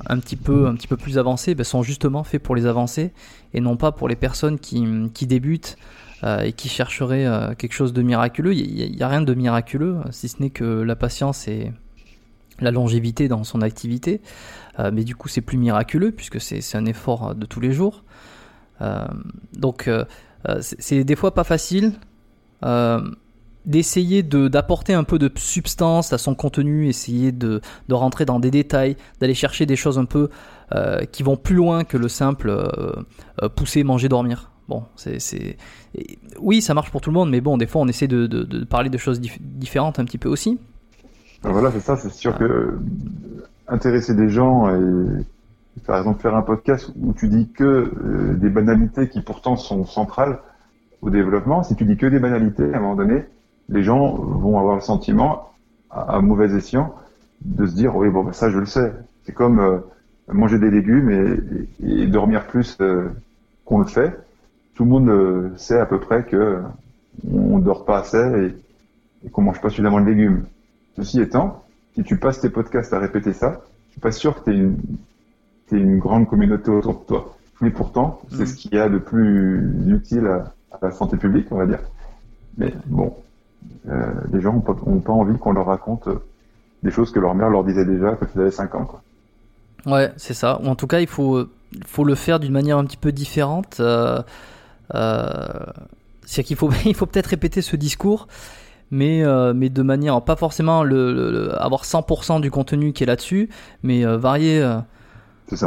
un, petit peu, plus avancés ben, sont justement faits pour les avancer et non pas pour les personnes qui débutent euh, et qui chercheraient euh, quelque chose de miraculeux. Il n'y a, rien de miraculeux, si ce n'est que la patience et la longévité dans son activité. mais du coup, c'est plus miraculeux puisque c'est un effort de tous les jours. donc, c'est des fois pas facile d'essayer d'apporter un peu de substance à son contenu, essayer de, de rentrer dans des détails, d'aller chercher des choses un peu euh, qui vont plus loin que le simple euh, euh, pousser, manger, dormir. Bon, c'est, oui, ça marche pour tout le monde, mais bon, des fois, on essaie de, de, parler de choses différentes un petit peu aussi. Ben voilà, c'est ça. C'est sûr ah. que intéresser des gens et par exemple faire un podcast où tu dis que des banalités qui pourtant sont centrales au développement, si tu dis que des banalités, à un moment donné, les gens vont avoir le sentiment, à, mauvais escient, de se dire oui bon bah, ça je le sais. C'est comme euh, manger des légumes et, dormir plus euh, qu'on le fait. Tout le monde euh, sait à peu près que on dort pas assez et, qu'on mange pas suffisamment de légumes. Ceci étant, si tu passes tes podcasts à répéter ça, je suis pas sûr que tu aies une, une grande communauté autour de toi. Mais pourtant, c'est mmh. ce qu'il y a de plus utile à, à la santé publique, on va dire. Mais bon, euh, les gens n'ont pas, envie qu'on leur raconte euh, des choses que leur mère leur disait déjà quand ils avaient 5 ans. Quoi. Ouais, c'est ça. Ou en tout cas, il faut, faut le faire d'une manière un petit peu différente. Euh, c'est qu'il faut, il faut peut-être répéter ce discours, mais, mais de manière, pas forcément le, avoir 100% du contenu qui est là-dessus, mais varier. Euh,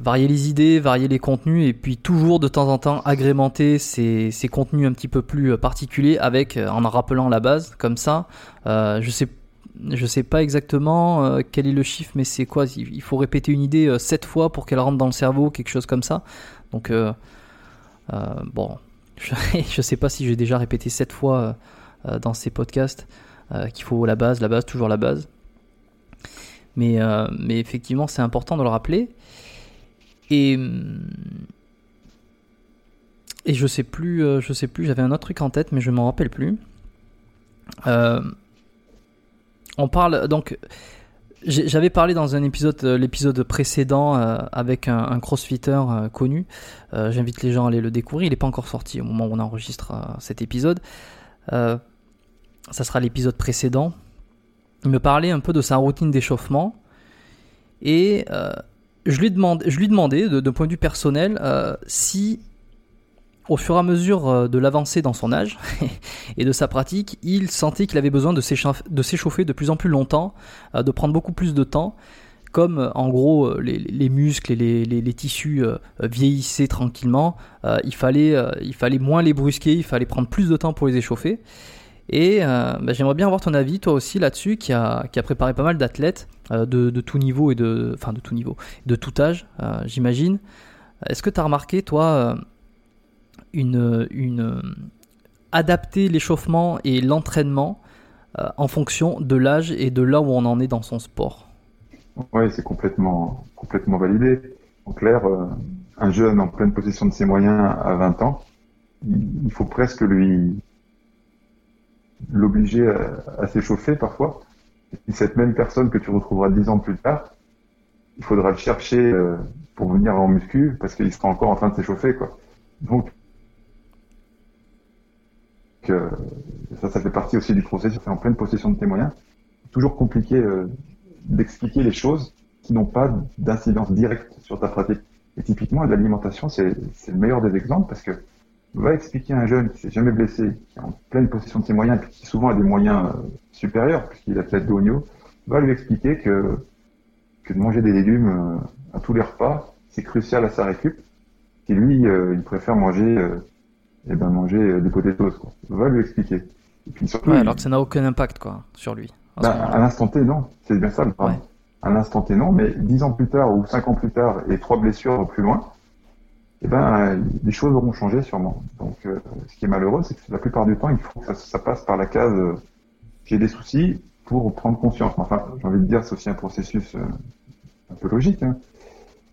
varier les idées, varier les contenus et puis toujours de temps en temps agrémenter ces, ces contenus un petit peu plus euh, particuliers avec euh, en en rappelant la base comme ça. je sais je sais pas exactement quel est le chiffre mais c'est quoi? Il faut répéter une idée sept fois pour qu'elle rentre dans le cerveau quelque chose comme ça. Donc bon, je, je sais pas si j'ai déjà répété sept fois dans ces podcasts qu'il faut la base, la base, toujours la base. Mais, mais effectivement, c'est important de le rappeler. Et et je sais plus, euh, je sais plus, j'avais un autre truc en tête, mais je m'en rappelle plus. Euh, on parle donc. J'avais parlé dans un épisode, euh, l'épisode précédent, avec un, crossfitter connu. J'invite les gens à aller le découvrir. Il n'est pas encore sorti au moment où on enregistre cet épisode. ça sera l'épisode précédent. Il me parlait un peu de sa routine d'échauffement. Et je lui, demande, je lui demandais, d'un point de vue personnel, euh, si au fur et à mesure euh, de l'avancée dans son âge et de sa pratique, il sentait qu'il avait besoin de s'échauffer de plus en plus longtemps, euh, de prendre beaucoup plus de temps, comme en gros les, muscles et les, tissus vieillissaient tranquillement, il, fallait, moins les brusquer, il fallait prendre plus de temps pour les échauffer. Et euh, bah, j'aimerais bien avoir ton avis, toi aussi, là-dessus, qui a, préparé pas mal d'athlètes euh, de, tout niveau et de, enfin de tout niveau, de tout âge, euh, j'imagine. Est-ce que tu as remarqué, toi, une, une adapter l'échauffement et l'entraînement en fonction de l'âge et de là où on en est dans son sport Oui, c'est complètement, complètement validé. En clair, un jeune en pleine possession de ses moyens à 20 ans, il faut presque lui l'obliger à, s'échauffer parfois Et cette même personne que tu retrouveras dix ans plus tard, il faudra le chercher euh, pour venir en muscu parce qu'il sera encore en train de s'échauffer. Donc, ça, fait partie aussi du processus. C'est en pleine possession de tes moyens. Toujours compliqué euh, d'expliquer les choses qui n'ont pas d'incidence directe sur ta pratique. Et typiquement, l'alimentation, c'est le meilleur des exemples parce que va expliquer à un jeune qui s'est jamais blessé, qui est en pleine possession de ses moyens, et qui souvent a des moyens euh, supérieurs, puisqu'il est athlète de haut niveau, va lui expliquer que, que de manger des légumes euh, à tous les repas, c'est crucial à sa récup, et lui, il préfère manger, eh ben manger des potatoes, quoi. Va lui expliquer. Et puis surtout, alors que ça n'a aucun impact, quoi, sur lui. Ben, à l'instant T, non. C'est bien ça le problème. À l'instant T, non, mais dix ans plus tard ou cinq ans plus tard et trois blessures plus loin, eh ben, les choses auront changé sûrement. Donc, euh, ce qui est malheureux, c'est que la plupart du temps, il faut que ça, passe par la case euh, j'ai des soucis pour prendre conscience. Enfin, j'ai envie de dire, c'est aussi un processus euh, un peu logique. Hein.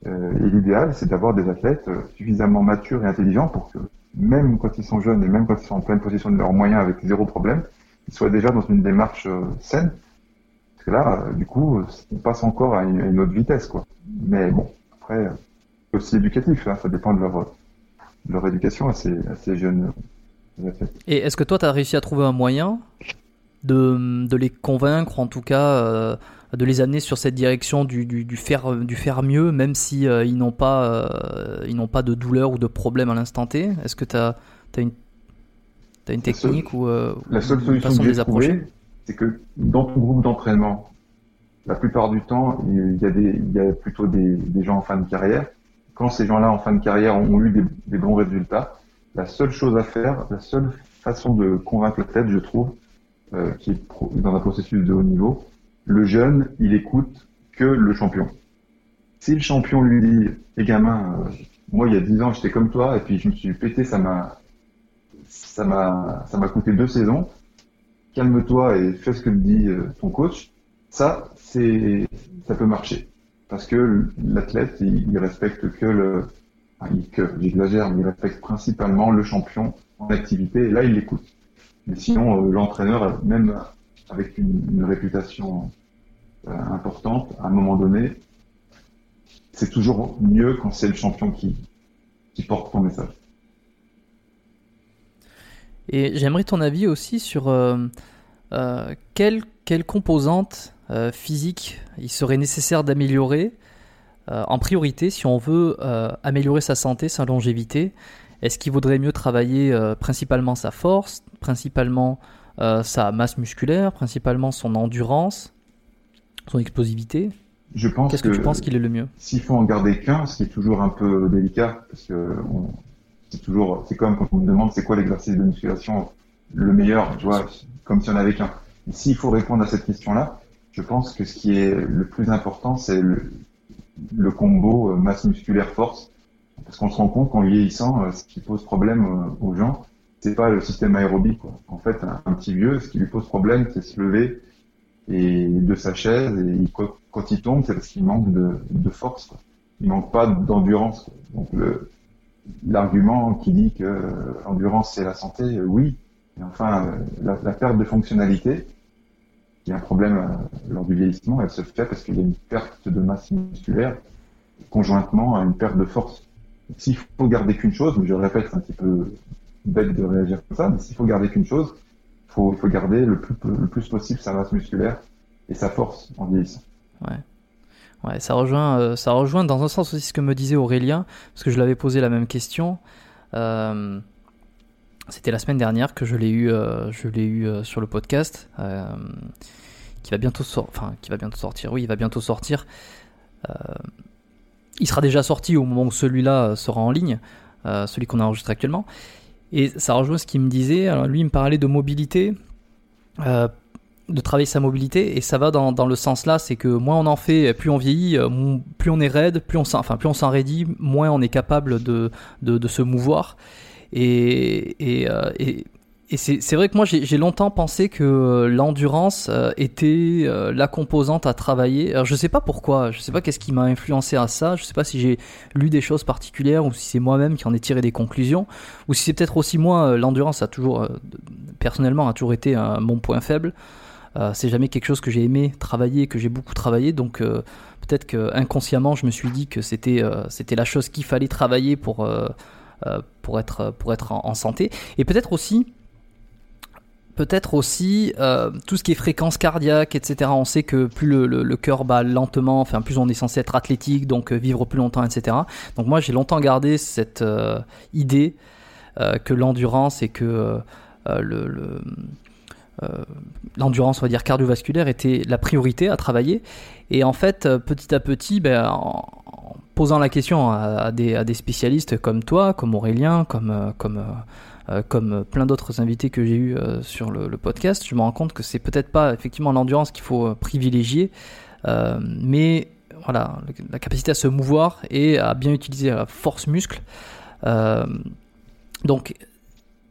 et l'idéal, c'est d'avoir des athlètes suffisamment matures et intelligents pour que, même quand ils sont jeunes et même quand ils sont en pleine possession de leurs moyens avec zéro problème, ils soient déjà dans une démarche saine. Parce que là, du coup, on passe encore à une, autre vitesse, quoi. Mais bon, après aussi éducatif. Hein, ça dépend de leur, leur éducation à ces, à jeunes Et est-ce que toi, tu as réussi à trouver un moyen de, de les convaincre, en tout cas, euh, de les amener sur cette direction du, du, du faire, du faire mieux, même si euh, ils n'ont pas, euh, ils n'ont pas de douleur ou de problème à l'instant T. Est-ce que tu as, as, une, as une technique ou, la seule solution façon de les approcher C'est que dans ton groupe d'entraînement, la plupart du temps, il y a, des, il y a plutôt des, des gens en fin de carrière. Quand ces gens-là en fin de carrière ont eu des, bons résultats, la seule chose à faire, la seule façon de convaincre la tête, je trouve, euh, qui est dans un processus de haut niveau, le jeune, il écoute que le champion. Si le champion lui dit, les gamins, euh, moi il y a dix ans j'étais comme toi et puis je me suis pété, ça m'a, ça m'a, ça m'a coûté deux saisons. Calme-toi et fais ce que dit euh, ton coach. Ça, c'est, ça peut marcher parce que l'athlète, il, respecte que le, enfin, que, j'exagère, mais il respecte principalement le champion en activité, et là, il l'écoute. Mais sinon, euh, l'entraîneur, même avec une, réputation euh, importante, à un moment donné, c'est toujours mieux quand c'est le champion qui, porte ton message. Et j'aimerais ton avis aussi sur euh, quelle, quelle composante euh, physique il serait nécessaire d'améliorer euh, en priorité si on veut euh, améliorer sa santé, sa longévité Est-ce qu'il vaudrait mieux travailler principalement sa force, principalement sa masse musculaire, principalement son endurance, son explosivité je pense Qu'est-ce que, tu penses qu'il est le mieux? S'il faut en garder qu'un, ce qui est toujours un peu délicat, parce que c'est toujours, c'est comme quand on me demande c'est quoi l'exercice de musculation le meilleur, tu vois, comme si on avait qu'un. S'il faut répondre à cette question-là, je pense que ce qui est le plus important, c'est le, combo euh, masse musculaire force. Parce qu'on se rend compte qu'en vieillissant, euh, ce qui pose problème euh, aux gens, c'est pas le système aérobie. En fait, un, petit vieux, ce qui lui pose problème, c'est se lever et de sa chaise. Et quand il tombe, c'est parce qu'il manque de, force. Quoi. Il manque pas d'endurance. Donc l'argument qui dit que l'endurance c'est la santé, oui. Mais enfin, la, la perte de fonctionnalité, y a un problème euh, lors du vieillissement, elle se fait parce qu'il y a une perte de masse musculaire conjointement à une perte de force. S'il faut garder qu'une chose, je le répète, c'est un petit peu bête de réagir comme ça, mais s'il faut garder qu'une chose, il faut, garder le plus, le plus possible sa masse musculaire et sa force en vieillissant. Ouais. Ouais, ça rejoint, euh, ça rejoint dans un sens aussi ce que me disait Aurélien, parce que je l'avais posé la même question. Euh, c'était la semaine dernière que je l'ai eu, euh, je l'ai eu sur le podcast, qui va bientôt enfin qui va bientôt sortir. Oui, il va bientôt sortir. il sera déjà sorti au moment où celui-là sera en ligne, celui qu'on a enregistré actuellement. Et ça rejoint ce qu'il me disait. Alors lui, il me parlait de mobilité, de travailler sa mobilité, et ça va dans, dans le sens là, c'est que moins on en fait, plus on vieillit, plus on est raide, plus on, enfin plus on moins on est capable de, de, se mouvoir. Et, euh, et c'est vrai que moi j'ai longtemps pensé que l'endurance euh, était euh, la composante à travailler. Alors je sais pas pourquoi, je sais pas qu'est-ce qui m'a influencé à ça, je sais pas si j'ai lu des choses particulières ou si c'est moi-même qui en ai tiré des conclusions ou si c'est peut-être aussi moi l'endurance a toujours personnellement a toujours été mon point faible. c'est jamais quelque chose que j'ai aimé travailler, que j'ai beaucoup travaillé. Donc peut-être que inconsciemment, je me suis dit que c'était c'était la chose qu'il fallait travailler pour pour être pour être en santé. Et peut-être aussi peut-être aussi euh, tout ce qui est fréquence cardiaque, etc. On sait que plus le, cœur bat lentement, enfin plus on est censé être athlétique, donc euh, vivre plus longtemps, etc. Donc moi j'ai longtemps gardé cette euh, idée que l'endurance et que le, l'endurance, on va dire cardiovasculaire, était la priorité à travailler. Et en fait, petit à petit, ben, en, posant la question à, des, à, des, spécialistes comme toi, comme Aurélien, comme, comme euh, comme plein d'autres invités que j'ai eu euh, sur le, podcast, je me rends compte que c'est peut-être pas effectivement l'endurance qu'il faut euh, privilégier, mais voilà, la capacité à se mouvoir et à bien utiliser la force muscle. donc,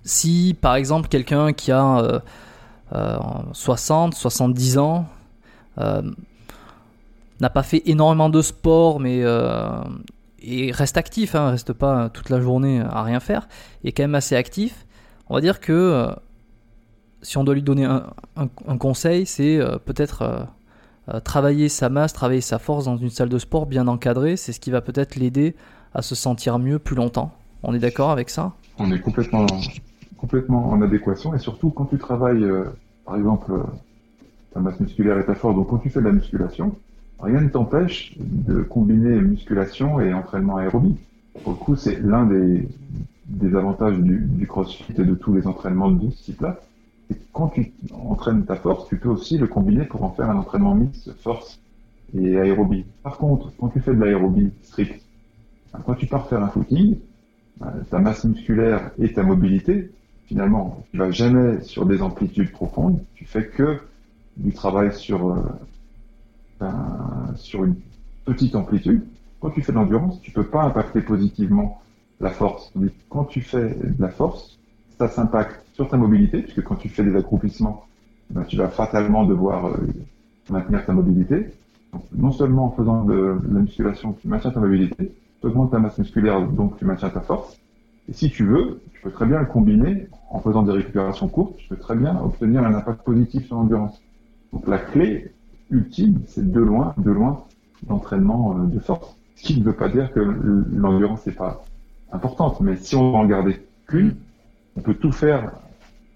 si par exemple quelqu'un qui a 60, 70 ans n'a pas fait énormément de sport, mais et reste actif, hein, reste pas toute la journée à rien faire, il est quand même assez actif. On va dire que euh, si on doit lui donner un, conseil, c'est euh, peut-être euh, travailler sa masse, travailler sa force dans une salle de sport bien encadrée. C'est ce qui va peut-être l'aider à se sentir mieux plus longtemps. On est d'accord avec ça? On est complètement, complètement en adéquation et surtout quand tu travailles, par exemple, ta masse musculaire et ta force, donc quand tu fais de la musculation, rien ne t'empêche de combiner musculation et entraînement aérobie. Pour le coup, c'est l'un des, avantages du, crossfit et de tous les entraînements de ce type-là. Et quand tu entraînes ta force, tu peux aussi le combiner pour en faire un entraînement mixte force et aérobie. Par contre, quand tu fais de l'aérobie stricte, quand tu pars faire un footing, euh, ta masse musculaire et ta mobilité, finalement, tu vas jamais sur des amplitudes profondes, tu fais que du travail sur sur une petite amplitude. Quand tu fais de l'endurance, tu peux pas impacter positivement la force. quand tu fais de la force, ça s'impacte sur ta mobilité, puisque quand tu fais des accroupissements, ben, tu vas fatalement devoir euh, maintenir ta mobilité. Donc, non seulement en faisant de, la musculation, tu maintiens ta mobilité, tu augmentes ta masse musculaire, donc tu maintiens ta force. Et si tu veux, tu peux très bien le combiner en faisant des récupérations courtes, tu peux très bien obtenir un impact positif sur l'endurance. Donc la clé, ultime, c'est de loin, de loin, l'entraînement euh, de force. Ce qui ne veut pas dire que l'endurance n'est pas importante, mais si on va en garder qu'une, on peut tout faire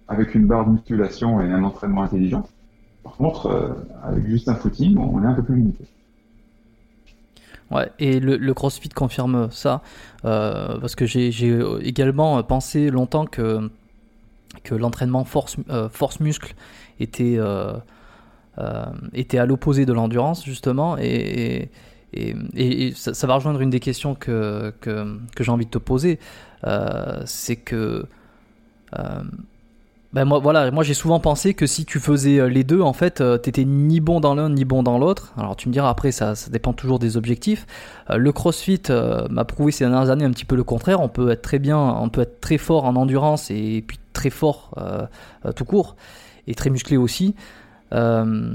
avec une barre de musculation et un entraînement intelligent. Par contre, euh, avec juste un footing, on est un peu plus limité. Ouais, et le, CrossFit confirme ça, euh, parce que j'ai également pensé longtemps que, que l'entraînement force, force muscle était était à l'opposé de l'endurance justement et, et, ça, va rejoindre une des questions que, que, j'ai envie de te poser, euh, c'est que euh, ben moi, voilà, moi j'ai souvent pensé que si tu faisais les deux, en fait, t'étais ni bon dans l'un ni bon dans l'autre. Alors tu me diras après, ça, ça dépend toujours des objectifs. le CrossFit m'a prouvé ces dernières années un petit peu le contraire. On peut être très bien, on peut être très fort en endurance et puis très fort tout court et très musclé aussi. Euh,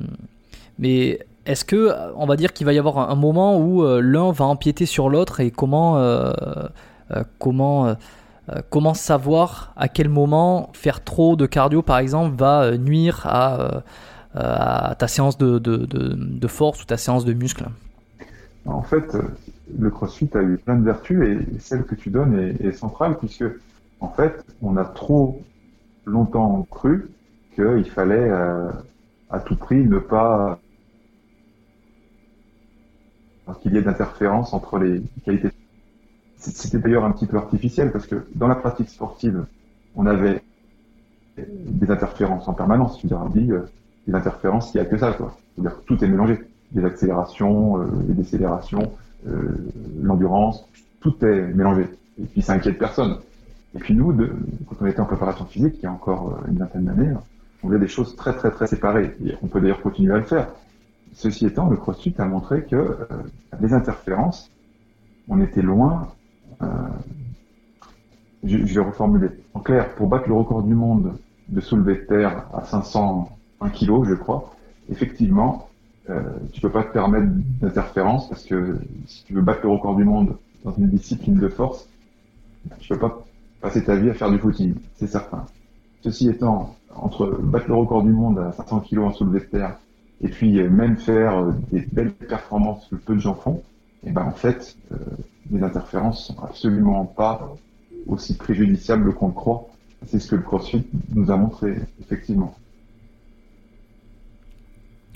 mais est-ce que on va dire qu'il va y avoir un, moment où euh, l'un va empiéter sur l'autre et comment euh, comment comment savoir à quel moment faire trop de cardio par exemple va nuire à, ta séance de, de, force ou ta séance de muscle? En fait, le crossfit a eu plein de vertus et celle que tu donnes est centrale puisque en fait, on a trop longtemps cru qu'il fallait à tout prix ne pas qu'il y ait d'interférence entre les qualités. C'était d'ailleurs un petit peu artificiel parce que dans la pratique sportive, on avait des interférences en permanence. Veux dire, dit, euh, des interférences, il n'y a que ça. C'est-à-dire que tout est mélangé. Les accélérations, euh, les décélérations, euh, l'endurance, tout est mélangé. Et puis ça inquiète personne. Et puis nous, quand on était en préparation physique, il y a encore une vingtaine d'années, on a des choses très très très séparées. On peut d'ailleurs continuer à le faire. Ceci étant, le CrossFit a montré que euh, les interférences, on était loin. Euh, je, vais reformuler. En clair, pour battre le record du monde de soulever de terre à 501 kg, je crois, effectivement, euh, tu peux pas te permettre d'interférence parce que si tu veux battre le record du monde dans une discipline de force, tu peux pas passer ta vie à faire du footing, c'est certain. Ceci étant, entre battre le record du monde à 500 kg en soulevé de terre et puis même faire des belles performances que peu de gens font, et ben en fait, les interférences sont absolument pas aussi préjudiciables qu'on le croit. C'est ce que le CrossFit nous a montré, effectivement.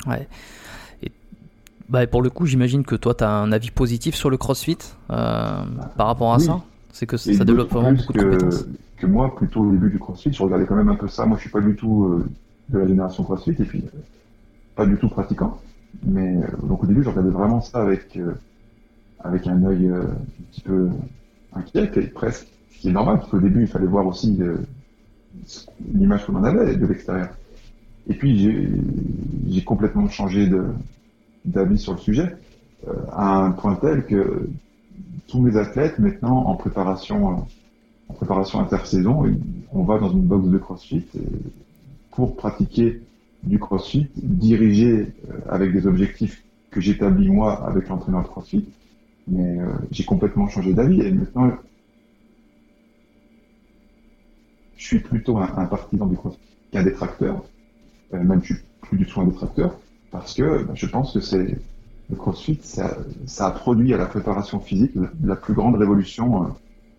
Ouais. Et, bah, pour le coup, j'imagine que toi, tu as un avis positif sur le CrossFit euh, par rapport à ça? C'est que ça développe vraiment beaucoup de compétences. Que moi, plutôt au début du CrossFit, je regardais quand même un peu ça. Moi, je suis pas du tout euh, de la génération CrossFit et puis euh, pas du tout pratiquant. Mais donc au début, je regardais vraiment ça avec avec un œil un petit peu inquiet, presque. Ce qui est normal, parce qu'au début, il fallait voir aussi l'image qu'on en avait de l'extérieur. Et puis j'ai complètement changé d'avis sur le sujet, euh, à un point tel que tous mes athlètes maintenant en préparation euh, préparation intersaison, on va dans une box de CrossFit pour pratiquer du CrossFit, dirigé euh, avec des objectifs que j'établis moi avec l'entraîneur de CrossFit. Mais j'ai complètement changé d'avis et maintenant je suis plutôt un, partisan du CrossFit qu'un détracteur. Euh, même je suis plus du tout un détracteur, parce que bah, je pense que c'est le CrossFit, ça, a produit à la préparation physique la, plus grande révolution, euh,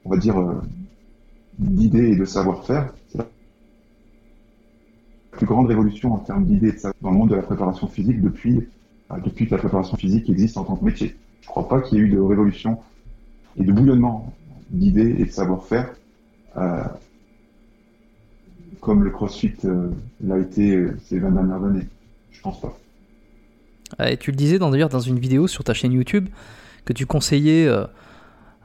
on va dire, euh, d'idées et de savoir-faire. C'est la plus grande révolution en termes d'idées dans le monde de la préparation physique depuis, depuis que la préparation physique existe en tant que métier. Je ne crois pas qu'il y ait eu de révolution et de bouillonnement d'idées et de savoir-faire comme le CrossFit euh, l'a été euh, ces 20 dernières années. Je pense pas. Et tu le disais d'ailleurs dans une vidéo sur ta chaîne YouTube que tu conseillais euh,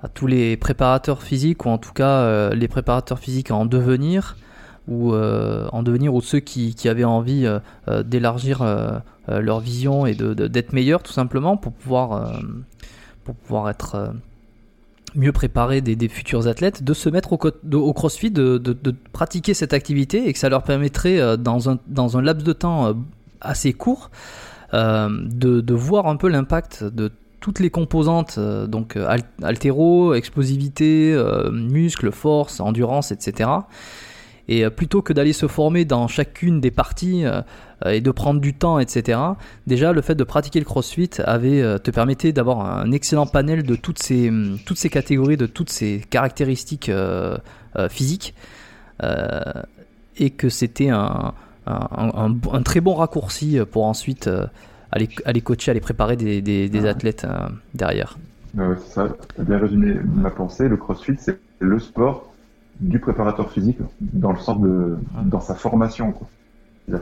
à tous les préparateurs physiques ou en tout cas les préparateurs physiques en devenir ou en devenir ou ceux qui, avaient envie d'élargir leur vision et d'être meilleurs tout simplement pour pouvoir pour pouvoir être mieux préparer des, futurs athlètes, de se mettre au, crossfit, de, pratiquer cette activité et que ça leur permettrait euh, dans, un, dans un laps de temps euh, assez court euh, de, voir un peu l'impact de toutes les composantes, donc altéro, explosivité, muscles, force, endurance, etc. Et plutôt que d'aller se former dans chacune des parties, euh, et de prendre du temps, etc. Déjà, le fait de pratiquer le CrossFit avait, euh, te permettait d'avoir un excellent panel de toutes ces, toutes ces catégories, de toutes ces caractéristiques euh, physiques, et que c'était un, un, très bon raccourci pour ensuite aller, aller coacher, aller préparer des, des, athlètes derrière. c'est ça, tu as bien résumé ma pensée. Le CrossFit, c'est le sport du préparateur physique dans le sens de dans sa formation. Quoi.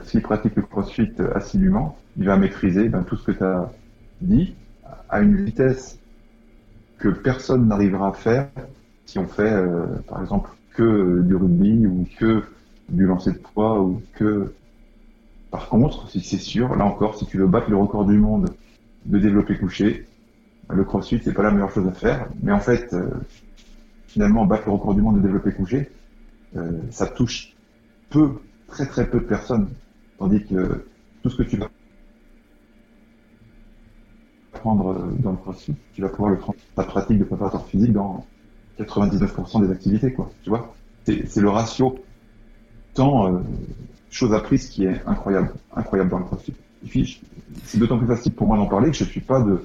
S'il pratique le crossfit assidûment, il va maîtriser ben, tout ce que tu as dit à une vitesse que personne n'arrivera à faire si on fait, euh, par exemple, que du rugby ou que du lancer de poids ou que... Par contre, si c'est sûr, là encore, si tu veux battre le record du monde de développer couché, le crossfit, c'est pas la meilleure chose à faire. Mais en fait, euh, finalement, battre le record du monde de développer couché, euh, ça touche peu très très peu de personnes. Tandis que tout ce que tu vas prendre dans le crossfit, tu vas pouvoir le prendre ta pratique de préparateur physique dans 99% des activités, quoi. Tu vois? C'est le ratio temps euh, chose apprise qui est incroyable, incroyable dans le crossfit. c'est d'autant plus facile pour moi d'en parler que je suis pas de,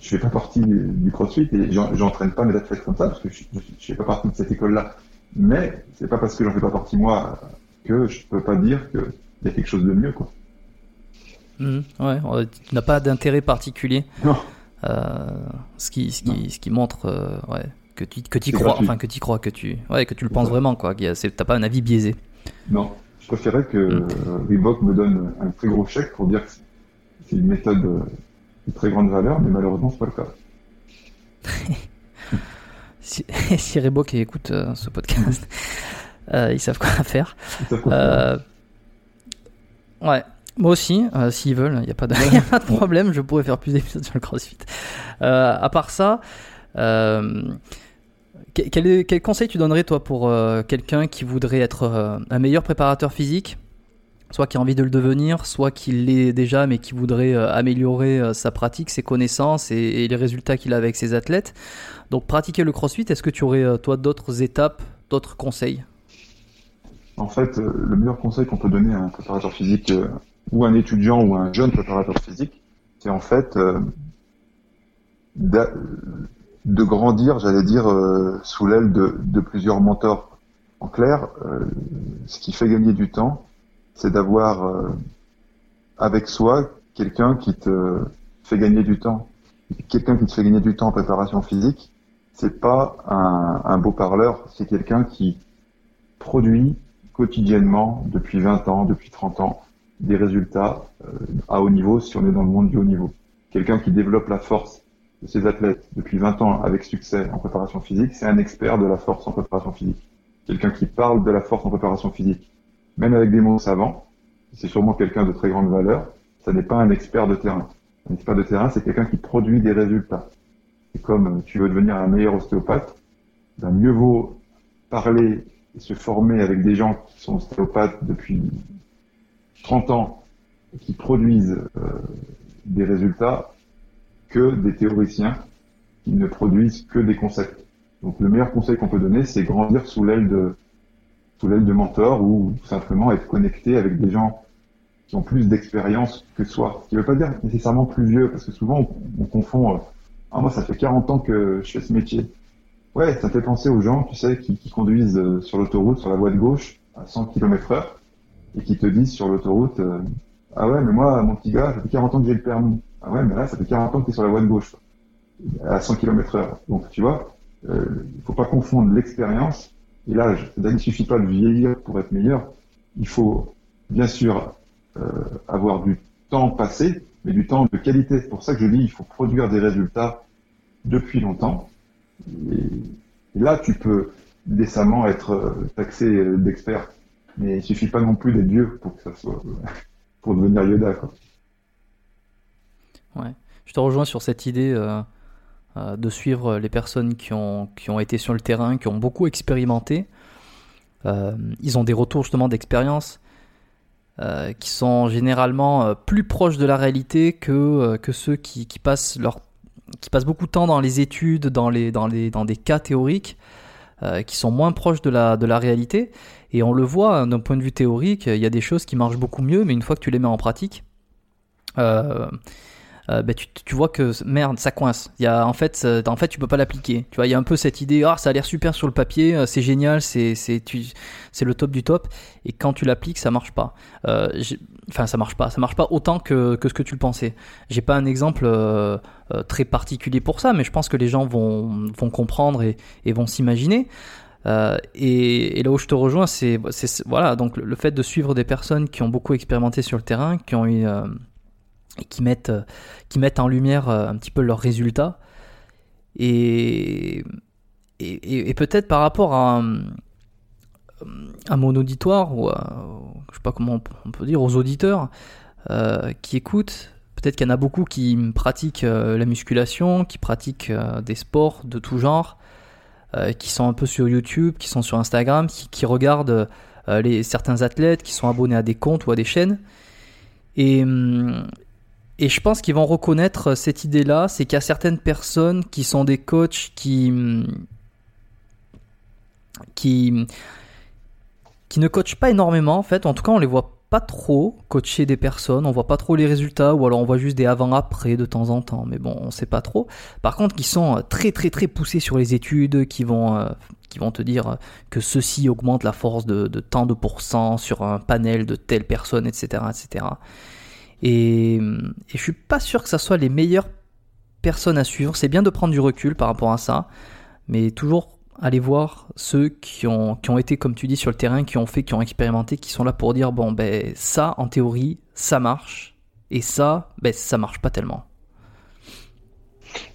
je fais pas partie du crossfit et j'entraîne pas mes athlètes comme ça parce que je, je, je fais pas partie de cette école-là. Mais c'est pas parce que j'en fais pas partie moi que je peux pas dire qu'il y a quelque chose de mieux, quoi. Mmh, ouais, tu n'as pas d'intérêt particulier. Non. Euh, ce qui, ce qui, ce qui montre, euh, ouais, que tu, que tu crois, enfin que tu crois, que tu, ouais, que tu le penses vraiment, quoi. T'as pas un avis biaisé. Non, je préférais que mmh. Reebok me donne un très gros chèque pour dire que c'est une méthode de très grande valeur, mais malheureusement c'est pas le cas. si, si Reebok écoute euh, ce podcast, euh, ils savent quoi faire. Euh, ouais. Moi aussi, euh, s'ils veulent, il n'y a, pas de, a pas de problème, je pourrais faire plus d'épisodes sur le CrossFit. à part ça, quel, conseil tu donnerais toi pour quelqu'un qui voudrait être un meilleur préparateur physique? Soit qui a envie de le devenir, soit qui l'est déjà mais qui voudrait améliorer sa pratique, ses connaissances et, et les résultats qu'il a avec ses athlètes. Donc pratiquer le crossfit, est-ce que tu aurais toi d'autres étapes, d'autres conseils? En fait, euh, le meilleur conseil qu'on peut donner à un préparateur physique euh, ou un étudiant ou un jeune préparateur physique, c'est en fait euh, de grandir, j'allais dire, sous l'aile de, plusieurs mentors. En clair, ce qui fait gagner du temps, c'est d'avoir avec soi quelqu'un qui te fait gagner du temps. Quelqu'un qui te fait gagner du temps en préparation physique, c'est pas un, un beau parleur, c'est quelqu'un qui produit quotidiennement, depuis 20 ans, depuis 30 ans, des résultats euh, à haut niveau si on est dans le monde du haut niveau. Quelqu'un qui développe la force de ses athlètes depuis 20 ans avec succès en préparation physique, c'est un expert de la force en préparation physique. Quelqu'un qui parle de la force en préparation physique, même avec des mots savants, c'est sûrement quelqu'un de très grande valeur, ça n'est pas un expert de terrain. Un expert de terrain, c'est quelqu'un qui produit des résultats. C'est comme euh, tu veux devenir un meilleur ostéopathe, ben mieux vaut parler et se former avec des gens qui sont ostéopathes depuis 30 ans et qui produisent euh, des résultats que des théoriciens qui ne produisent que des concepts. Donc le meilleur conseil qu'on peut donner, c'est grandir sous l'aile de sous l'aile de mentors ou simplement être connecté avec des gens qui ont plus d'expérience que soi. Ce qui ne veut pas dire nécessairement plus vieux, parce que souvent on, confond euh, ah moi ça fait 40 ans que je fais ce métier. Ouais, ça fait penser aux gens, tu sais, qui, conduisent euh, sur l'autoroute, sur la voie de gauche, à 100 km heure, et qui te disent sur l'autoroute, euh, ah ouais, mais moi, mon petit gars, ça fait 40 ans que j'ai le permis. Ah ouais, mais là, ça fait 40 ans que tu es sur la voie de gauche, à 100 km heure. Donc, tu vois, euh, il faut pas confondre l'expérience et l'âge. Il ne suffit pas de vieillir pour être meilleur. Il faut, bien sûr, euh, avoir du temps passé, mais du temps de qualité. C'est pour ça que je dis, il faut produire des résultats depuis longtemps et, là, tu peux décemment être euh, taxé d'expert. Mais il suffit pas non plus d'être Dieu pour pour devenir Yoda. Quoi. Je te rejoins sur cette idée euh, de suivre les personnes qui ont, qui ont été sur le terrain, qui ont beaucoup expérimenté. ils ont des retours justement d'expérience qui sont généralement plus proches de la réalité que, que ceux qui, passent leur qui passent beaucoup de temps dans les études, dans, les, dans, les, dans des cas théoriques, euh, qui sont moins proches de la, de la réalité. Et on le voit hein, d'un point de vue théorique, il y a des choses qui marchent beaucoup mieux, mais une fois que tu les mets en pratique, euh, euh, ben, tu, tu, vois que merde, ça coince. Il y a, en fait, euh, en fait, tu peux pas l'appliquer. Tu vois, il y a un peu cette idée, ah, ça a l'air super sur le papier, euh, c'est génial, c'est, c'est, c'est le top du top. Et quand tu l'appliques, ça marche pas. Euh, enfin, ça marche pas. Ça marche pas autant que, que ce que tu le pensais. J'ai pas un exemple euh, très particulier pour ça, mais je pense que les gens vont, vont comprendre et, et vont s'imaginer. Euh, et, et, là où je te rejoins, c'est, voilà, donc le, le, fait de suivre des personnes qui ont beaucoup expérimenté sur le terrain, qui ont eu et qui mettent, euh, qui mettent en lumière euh, un petit peu leurs résultats. Et, et, peut-être par rapport à, à mon auditoire, ou à, je sais pas comment on peut dire, aux auditeurs euh, qui écoutent, peut-être qu'il y en a beaucoup qui pratiquent la musculation, qui pratiquent des sports de tout genre, qui sont un peu sur YouTube, qui sont sur Instagram, qui, qui regardent les, certains athlètes, qui sont abonnés à des comptes ou à des chaînes. Et, hum, et je pense qu'ils vont reconnaître cette idée-là, c'est qu'il y a certaines personnes qui sont des coachs qui qui qui ne coachent pas énormément en fait. En tout cas, on les voit pas trop coacher des personnes, on voit pas trop les résultats ou alors on voit juste des avant-après de temps en temps, mais bon, on sait pas trop. Par contre, qui sont très très très poussés sur les études, qui vont euh, qui vont te dire que ceci augmente la force de, de tant de pourcents sur un panel de telle personne, etc., etc. Et, je suis pas sûr que ça soit les meilleures personnes à suivre. C'est bien de prendre du recul par rapport à ça, mais toujours aller voir ceux qui ont, qui ont été, comme tu dis, sur le terrain, qui ont fait, qui ont expérimenté, qui sont là pour dire bon, ben ça, en théorie, ça marche, et ça, ben ça marche pas tellement.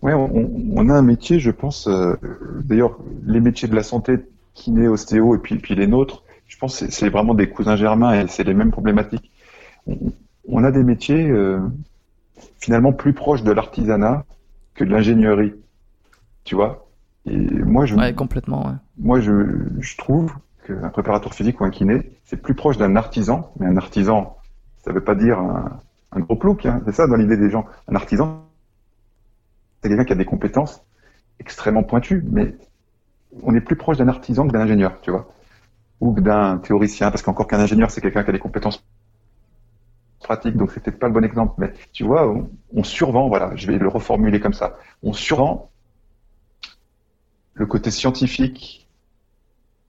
Ouais, on, a un métier, je pense. Euh, d'ailleurs, les métiers de la santé, kiné, ostéo, et puis, puis les nôtres, je pense que c'est vraiment des cousins germains et c'est les mêmes problématiques a des métiers euh, finalement plus proches de l'artisanat que de l'ingénierie. Tu vois? Et moi, je, ouais, complètement. Moi, je, je trouve qu'un préparateur physique ou un kiné, c'est plus proche d'un artisan. Mais un artisan, ça ne veut pas dire un, gros plouc. Hein. C'est ça dans l'idée des gens. Un artisan, c'est quelqu'un qui a des compétences extrêmement pointues, mais on est plus proche d'un artisan que d'un ingénieur, tu vois? ou d'un théoricien, parce qu'encore qu'un ingénieur, c'est quelqu'un qui a des compétences donc c'est peut-être pas le bon exemple, mais tu vois, on, on, survend, voilà, je vais le reformuler comme ça, on survend le côté scientifique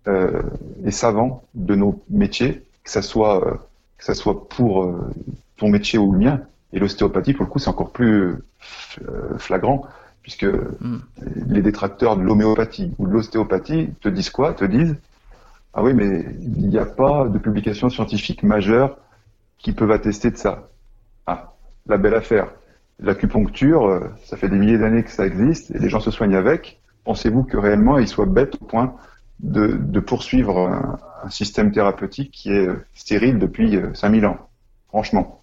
euh, et savant de nos métiers, que ça soit, euh, que ça soit pour euh, ton métier ou le mien, et l'ostéopathie, pour le coup, c'est encore plus flagrant, puisque mm. les détracteurs de l'homéopathie ou de l'ostéopathie te disent quoi? Te disent Ah oui, mais il n'y a pas de publication scientifique majeure qui peuvent attester de ça. Ah, la belle affaire. L'acupuncture, euh, ça fait des milliers d'années que ça existe et les gens se soignent avec. Pensez-vous que réellement ils soient bêtes au point de, de poursuivre un, un, système thérapeutique qui est stérile depuis 5000 euh, ans? Franchement.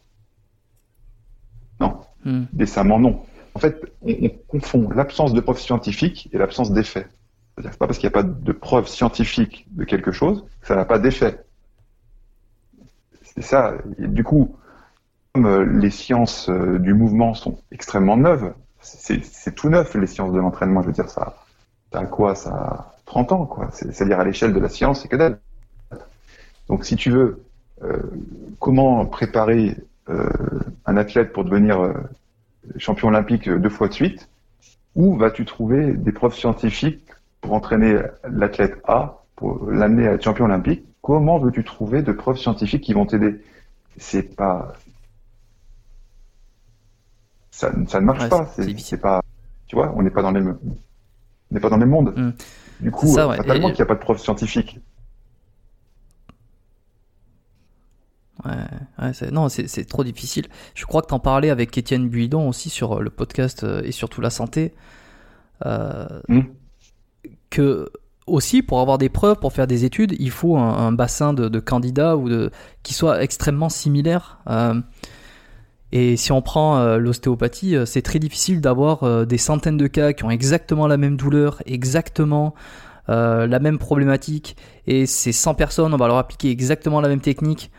Non. Hmm. Décemment, non. En fait, on, on confond l'absence de preuves scientifiques et l'absence d'effets. C'est-à-dire pas parce qu'il n'y a pas de preuves scientifiques de quelque chose que ça n'a pas d'effet. C'est ça. Du coup, comme euh, les sciences euh, du mouvement sont extrêmement neuves, c'est tout neuf les sciences de l'entraînement. Je veux dire, ça, a quoi? Ça a 30 ans, quoi. C'est-à-dire à, l'échelle de la science, c'est que dalle. Donc, si tu veux, euh, comment préparer un athlète pour devenir champion olympique deux fois de suite? Où vas-tu trouver des preuves scientifiques pour entraîner l'athlète A, pour l'amener à être champion olympique? Comment veux-tu trouver de preuves scientifiques qui vont t'aider? C'est pas. Ça, ça, ne marche pas. C'est pas. Tu vois, on n'est pas dans les on n'est pas dans le même monde. Mm. Du coup, ça, ouais. fatalement qu'il n'y a pas de preuves scientifiques. Ouais, ouais non, c'est trop difficile. Je crois que tu en parlais avec Étienne Buidon aussi sur le podcast euh, et surtout la santé. Euh, mm. Que aussi, pour avoir des preuves, pour faire des études, il faut un, bassin de, candidats ou qui soit extrêmement similaire. Euh, et si on prend euh, l'ostéopathie, euh, c'est très difficile d'avoir des centaines de cas qui ont exactement la même douleur, exactement la même problématique, et ces 100 personnes, on va leur appliquer exactement la même technique.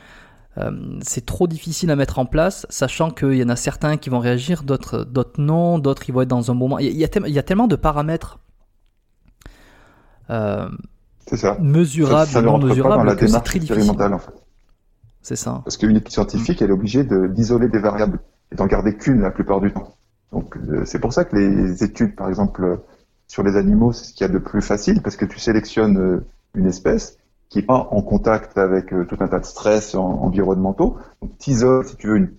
c'est trop difficile à mettre en place, sachant qu'il y en a certains qui vont réagir, d'autres, non, d'autres ils vont être dans un moment. Il y a tellement de paramètres euh, ça. mesurable, ça, non mesurable, c'est très difficile. En fait. C'est ça. Parce qu'une équipe scientifique, elle est obligée d'isoler des variables et d'en garder qu'une la plupart du temps. Donc euh, c'est pour ça que les études, par exemple, sur les animaux, c'est ce qu'il y a de plus facile, parce que tu sélectionnes euh, une espèce qui est pas en contact avec tout un tas de stress environnementaux. Donc tu isoles, si tu veux, une,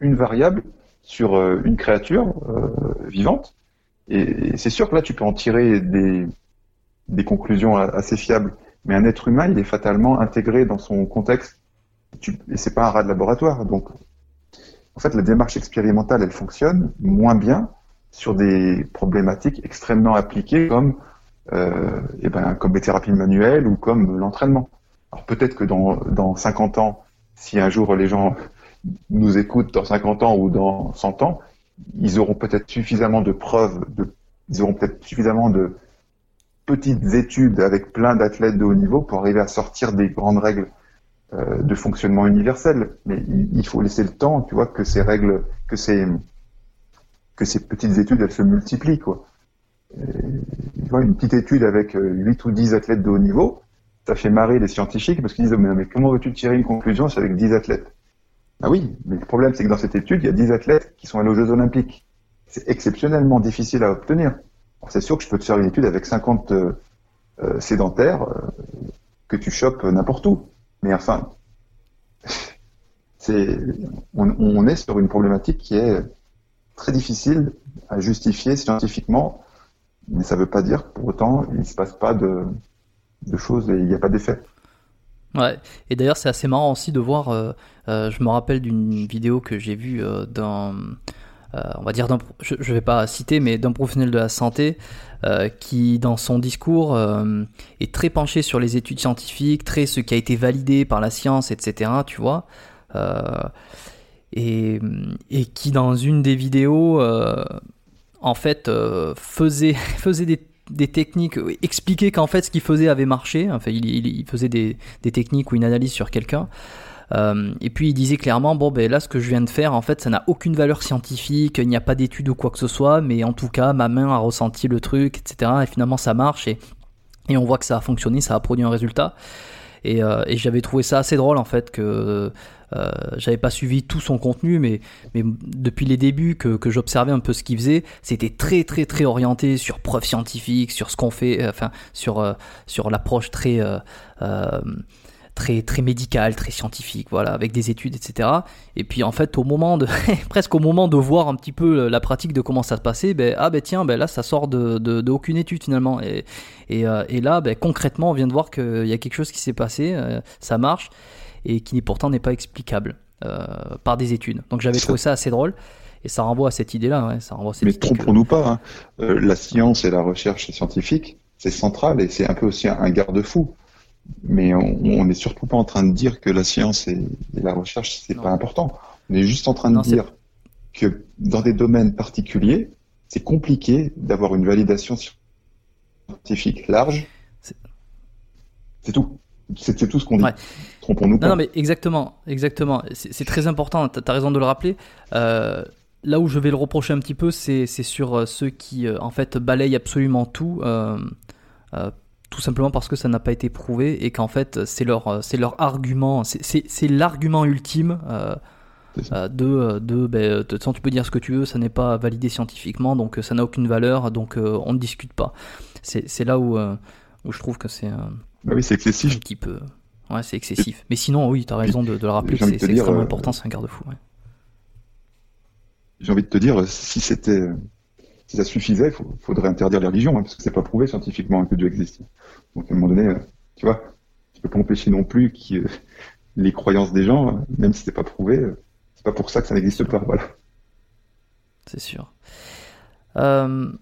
une variable sur une créature vivante. Et c'est sûr que là, tu peux en tirer des, des conclusions assez fiables. Mais un être humain, il est fatalement intégré dans son contexte. Et c'est pas un rat de laboratoire. Donc, en fait, la démarche expérimentale, elle fonctionne moins bien sur des problématiques extrêmement appliquées comme, euh, eh ben, comme les thérapies manuelles ou comme l'entraînement. Alors peut-être que dans, dans 50 ans, si un jour les gens nous écoutent dans 50 ans ou dans 100 ans, ils auront peut-être suffisamment de preuves, ils auront peut-être suffisamment de, petites études avec plein d'athlètes de haut niveau pour arriver à sortir des grandes règles euh, de fonctionnement universel. Mais il, faut laisser le temps, tu vois, que ces règles, que ces petites études, elles se multiplient, quoi. tu vois, une petite étude avec 8 euh, ou 10 athlètes de haut niveau, ça fait marrer les scientifiques parce qu'ils disent mais, comment veux-tu tirer une conclusion avec 10 athlètes? Ah oui, mais le problème c'est que dans cette étude, il y a 10 athlètes qui sont allés aux Jeux Olympiques. C'est exceptionnellement difficile à obtenir c'est sûr que je peux te faire une étude avec 50 euh, euh, sédentaires euh, que tu chopes n'importe où. Mais enfin, on, est sur une problématique qui est très difficile à justifier scientifiquement, mais ça ne veut pas dire pour autant il ne se passe pas de, choses et il n'y a pas d'effet. Ouais, et d'ailleurs c'est assez marrant aussi de voir, je me rappelle d'une vidéo que j'ai vue dans on va dire, je ne vais pas citer, mais d'un professionnel de la santé euh, qui, dans son discours, euh, est très penché sur les études scientifiques, très ce qui a été validé par la science, etc. Tu vois et, qui, dans une des vidéos, en fait, faisait, des techniques, expliquait qu'en fait ce qu'il faisait avait marché, enfin il, il faisait des, techniques ou une analyse sur quelqu'un, euh, et puis il disait clairement, bon ben là ce que je viens de faire, en fait ça n'a aucune valeur scientifique, il n'y a pas d'études ou quoi que ce soit, mais en tout cas ma main a ressenti le truc, etc. Et finalement ça marche et, et on voit que ça a fonctionné, ça a produit un résultat. Et, et j'avais trouvé ça assez drôle en fait que euh, j'avais pas suivi tout son contenu, mais, mais depuis les débuts que, que j'observais un peu ce qu'il faisait, c'était très très très orienté sur preuves scientifiques, sur ce qu'on fait, euh, enfin sur, euh, sur l'approche très très très médicale, très scientifique, voilà, avec des études, etc. Et puis en fait, au moment de presque au moment de voir un petit peu la pratique de comment ça se passait, ben ah ben tiens, ben là ça sort de, de, aucune étude finalement. Et, et, et là, ben, concrètement, on vient de voir qu'il y a quelque chose qui s'est passé, ça marche et qui pourtant n'est pas explicable euh, par des études. Donc j'avais trouvé ça assez drôle. Et ça renvoie à cette idée-là. Ouais, ça renvoie Mais trompons-nous pas, hein. euh, la science et la recherche scientifique, c'est central et c'est un peu aussi un, garde-fou. Mais on n'est surtout pas en train de dire que la science et, la recherche, c'est pas important. On est juste en train de dire que dans des domaines particuliers, c'est compliqué d'avoir une validation scientifique large. C'est tout. C'est tout ce qu'on dit. Trompons-nous pas. Non, mais exactement, exactement. C'est très important. Tu as raison de le rappeler. Euh, là où je vais le reprocher un petit peu, c'est sur euh, ceux qui, euh, en fait, balayent absolument tout, tout simplement parce que ça n'a pas été prouvé et qu'en fait, c'est leur, c'est leur argument, c'est l'argument ultime. de, de, ben, de, tu peux dire ce que tu veux, ça n'est pas validé scientifiquement, donc ça n'a aucune valeur, donc on ne discute pas. C'est là où, où je trouve que c'est bah oui, c'est excessif. Un petit peu. Ouais, c'est excessif. Mais sinon, oui, tu as raison de, le rappeler, c'est extrêmement euh, important, c'est un garde-fou. J'ai envie de te dire, si c'était, si ça suffisait, il faudrait interdire les religions, hein, parce que c'est pas prouvé scientifiquement que Dieu existe. Donc à un moment donné, euh, tu vois, tu peux pas empêcher non plus que euh, les croyances des gens, même si c'est pas prouvé, c'est pas pour ça que ça n'existe pas, voilà. C'est sûr. Euh,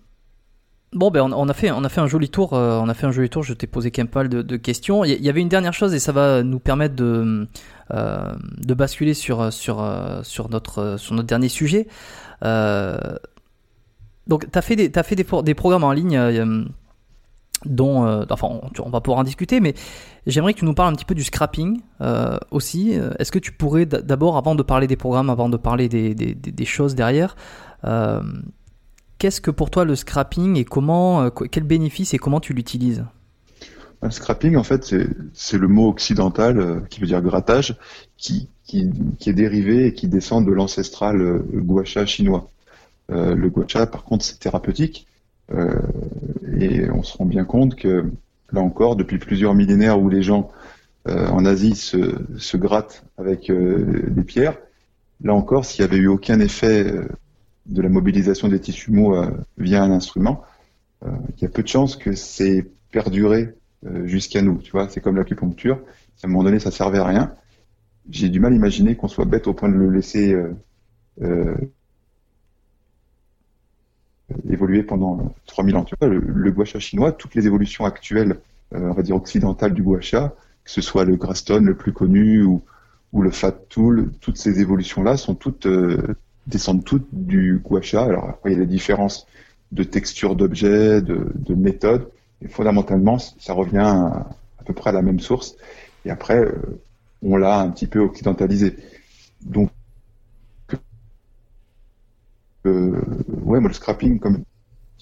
Bon, ben on, a fait, on a fait un joli tour. Euh, on a fait un joli tour. Je t'ai posé même pas mal de, questions. Il y, avait une dernière chose et ça va nous permettre de, euh, de basculer sur, sur, euh, sur, notre, sur notre dernier sujet. donc, tu as fait, des, fait des, programmes en ligne dont, enfin, on, va pouvoir en discuter, mais j'aimerais que tu nous parles un petit peu du scrapping aussi. Est-ce que tu pourrais d'abord, avant de parler des programmes, avant de parler des, des, choses derrière, Qu'est-ce que pour toi le scrapping et comment, euh, quel bénéfice et comment tu l'utilises? Le scrapping, en fait, c'est le mot occidental euh, qui veut dire grattage, qui, qui, est dérivé et qui descend de l'ancestral euh, guacha chinois. le guacha, par contre, c'est thérapeutique. Et on se rend bien compte que, là encore, depuis plusieurs millénaires où les gens en Asie se, se grattent avec des pierres, là encore, s'il n'y avait eu aucun effet de la mobilisation des tissus mous euh, via un instrument, euh, il y a peu de chances que c'est perduré euh, jusqu'à nous. Tu vois, c'est comme l'acupuncture. À un moment donné, ça servait à rien. J'ai du mal à imaginer qu'on soit bête au point de le laisser évoluer pendant 3000 ans. Tu vois, le, le gua chinois, toutes les évolutions actuelles, on va dire occidentales du gua que ce soit le Graston le plus connu ou, ou le Fat Tool, toutes ces évolutions-là sont toutes descendent toutes du gua Alors après, il y a des différences de texture d'objet, de, de méthode, et fondamentalement, ça revient à, peu près à la même source. Et après, euh, on l'a un petit peu occidentalisé. Donc, euh, ouais, moi, le scrapping, comme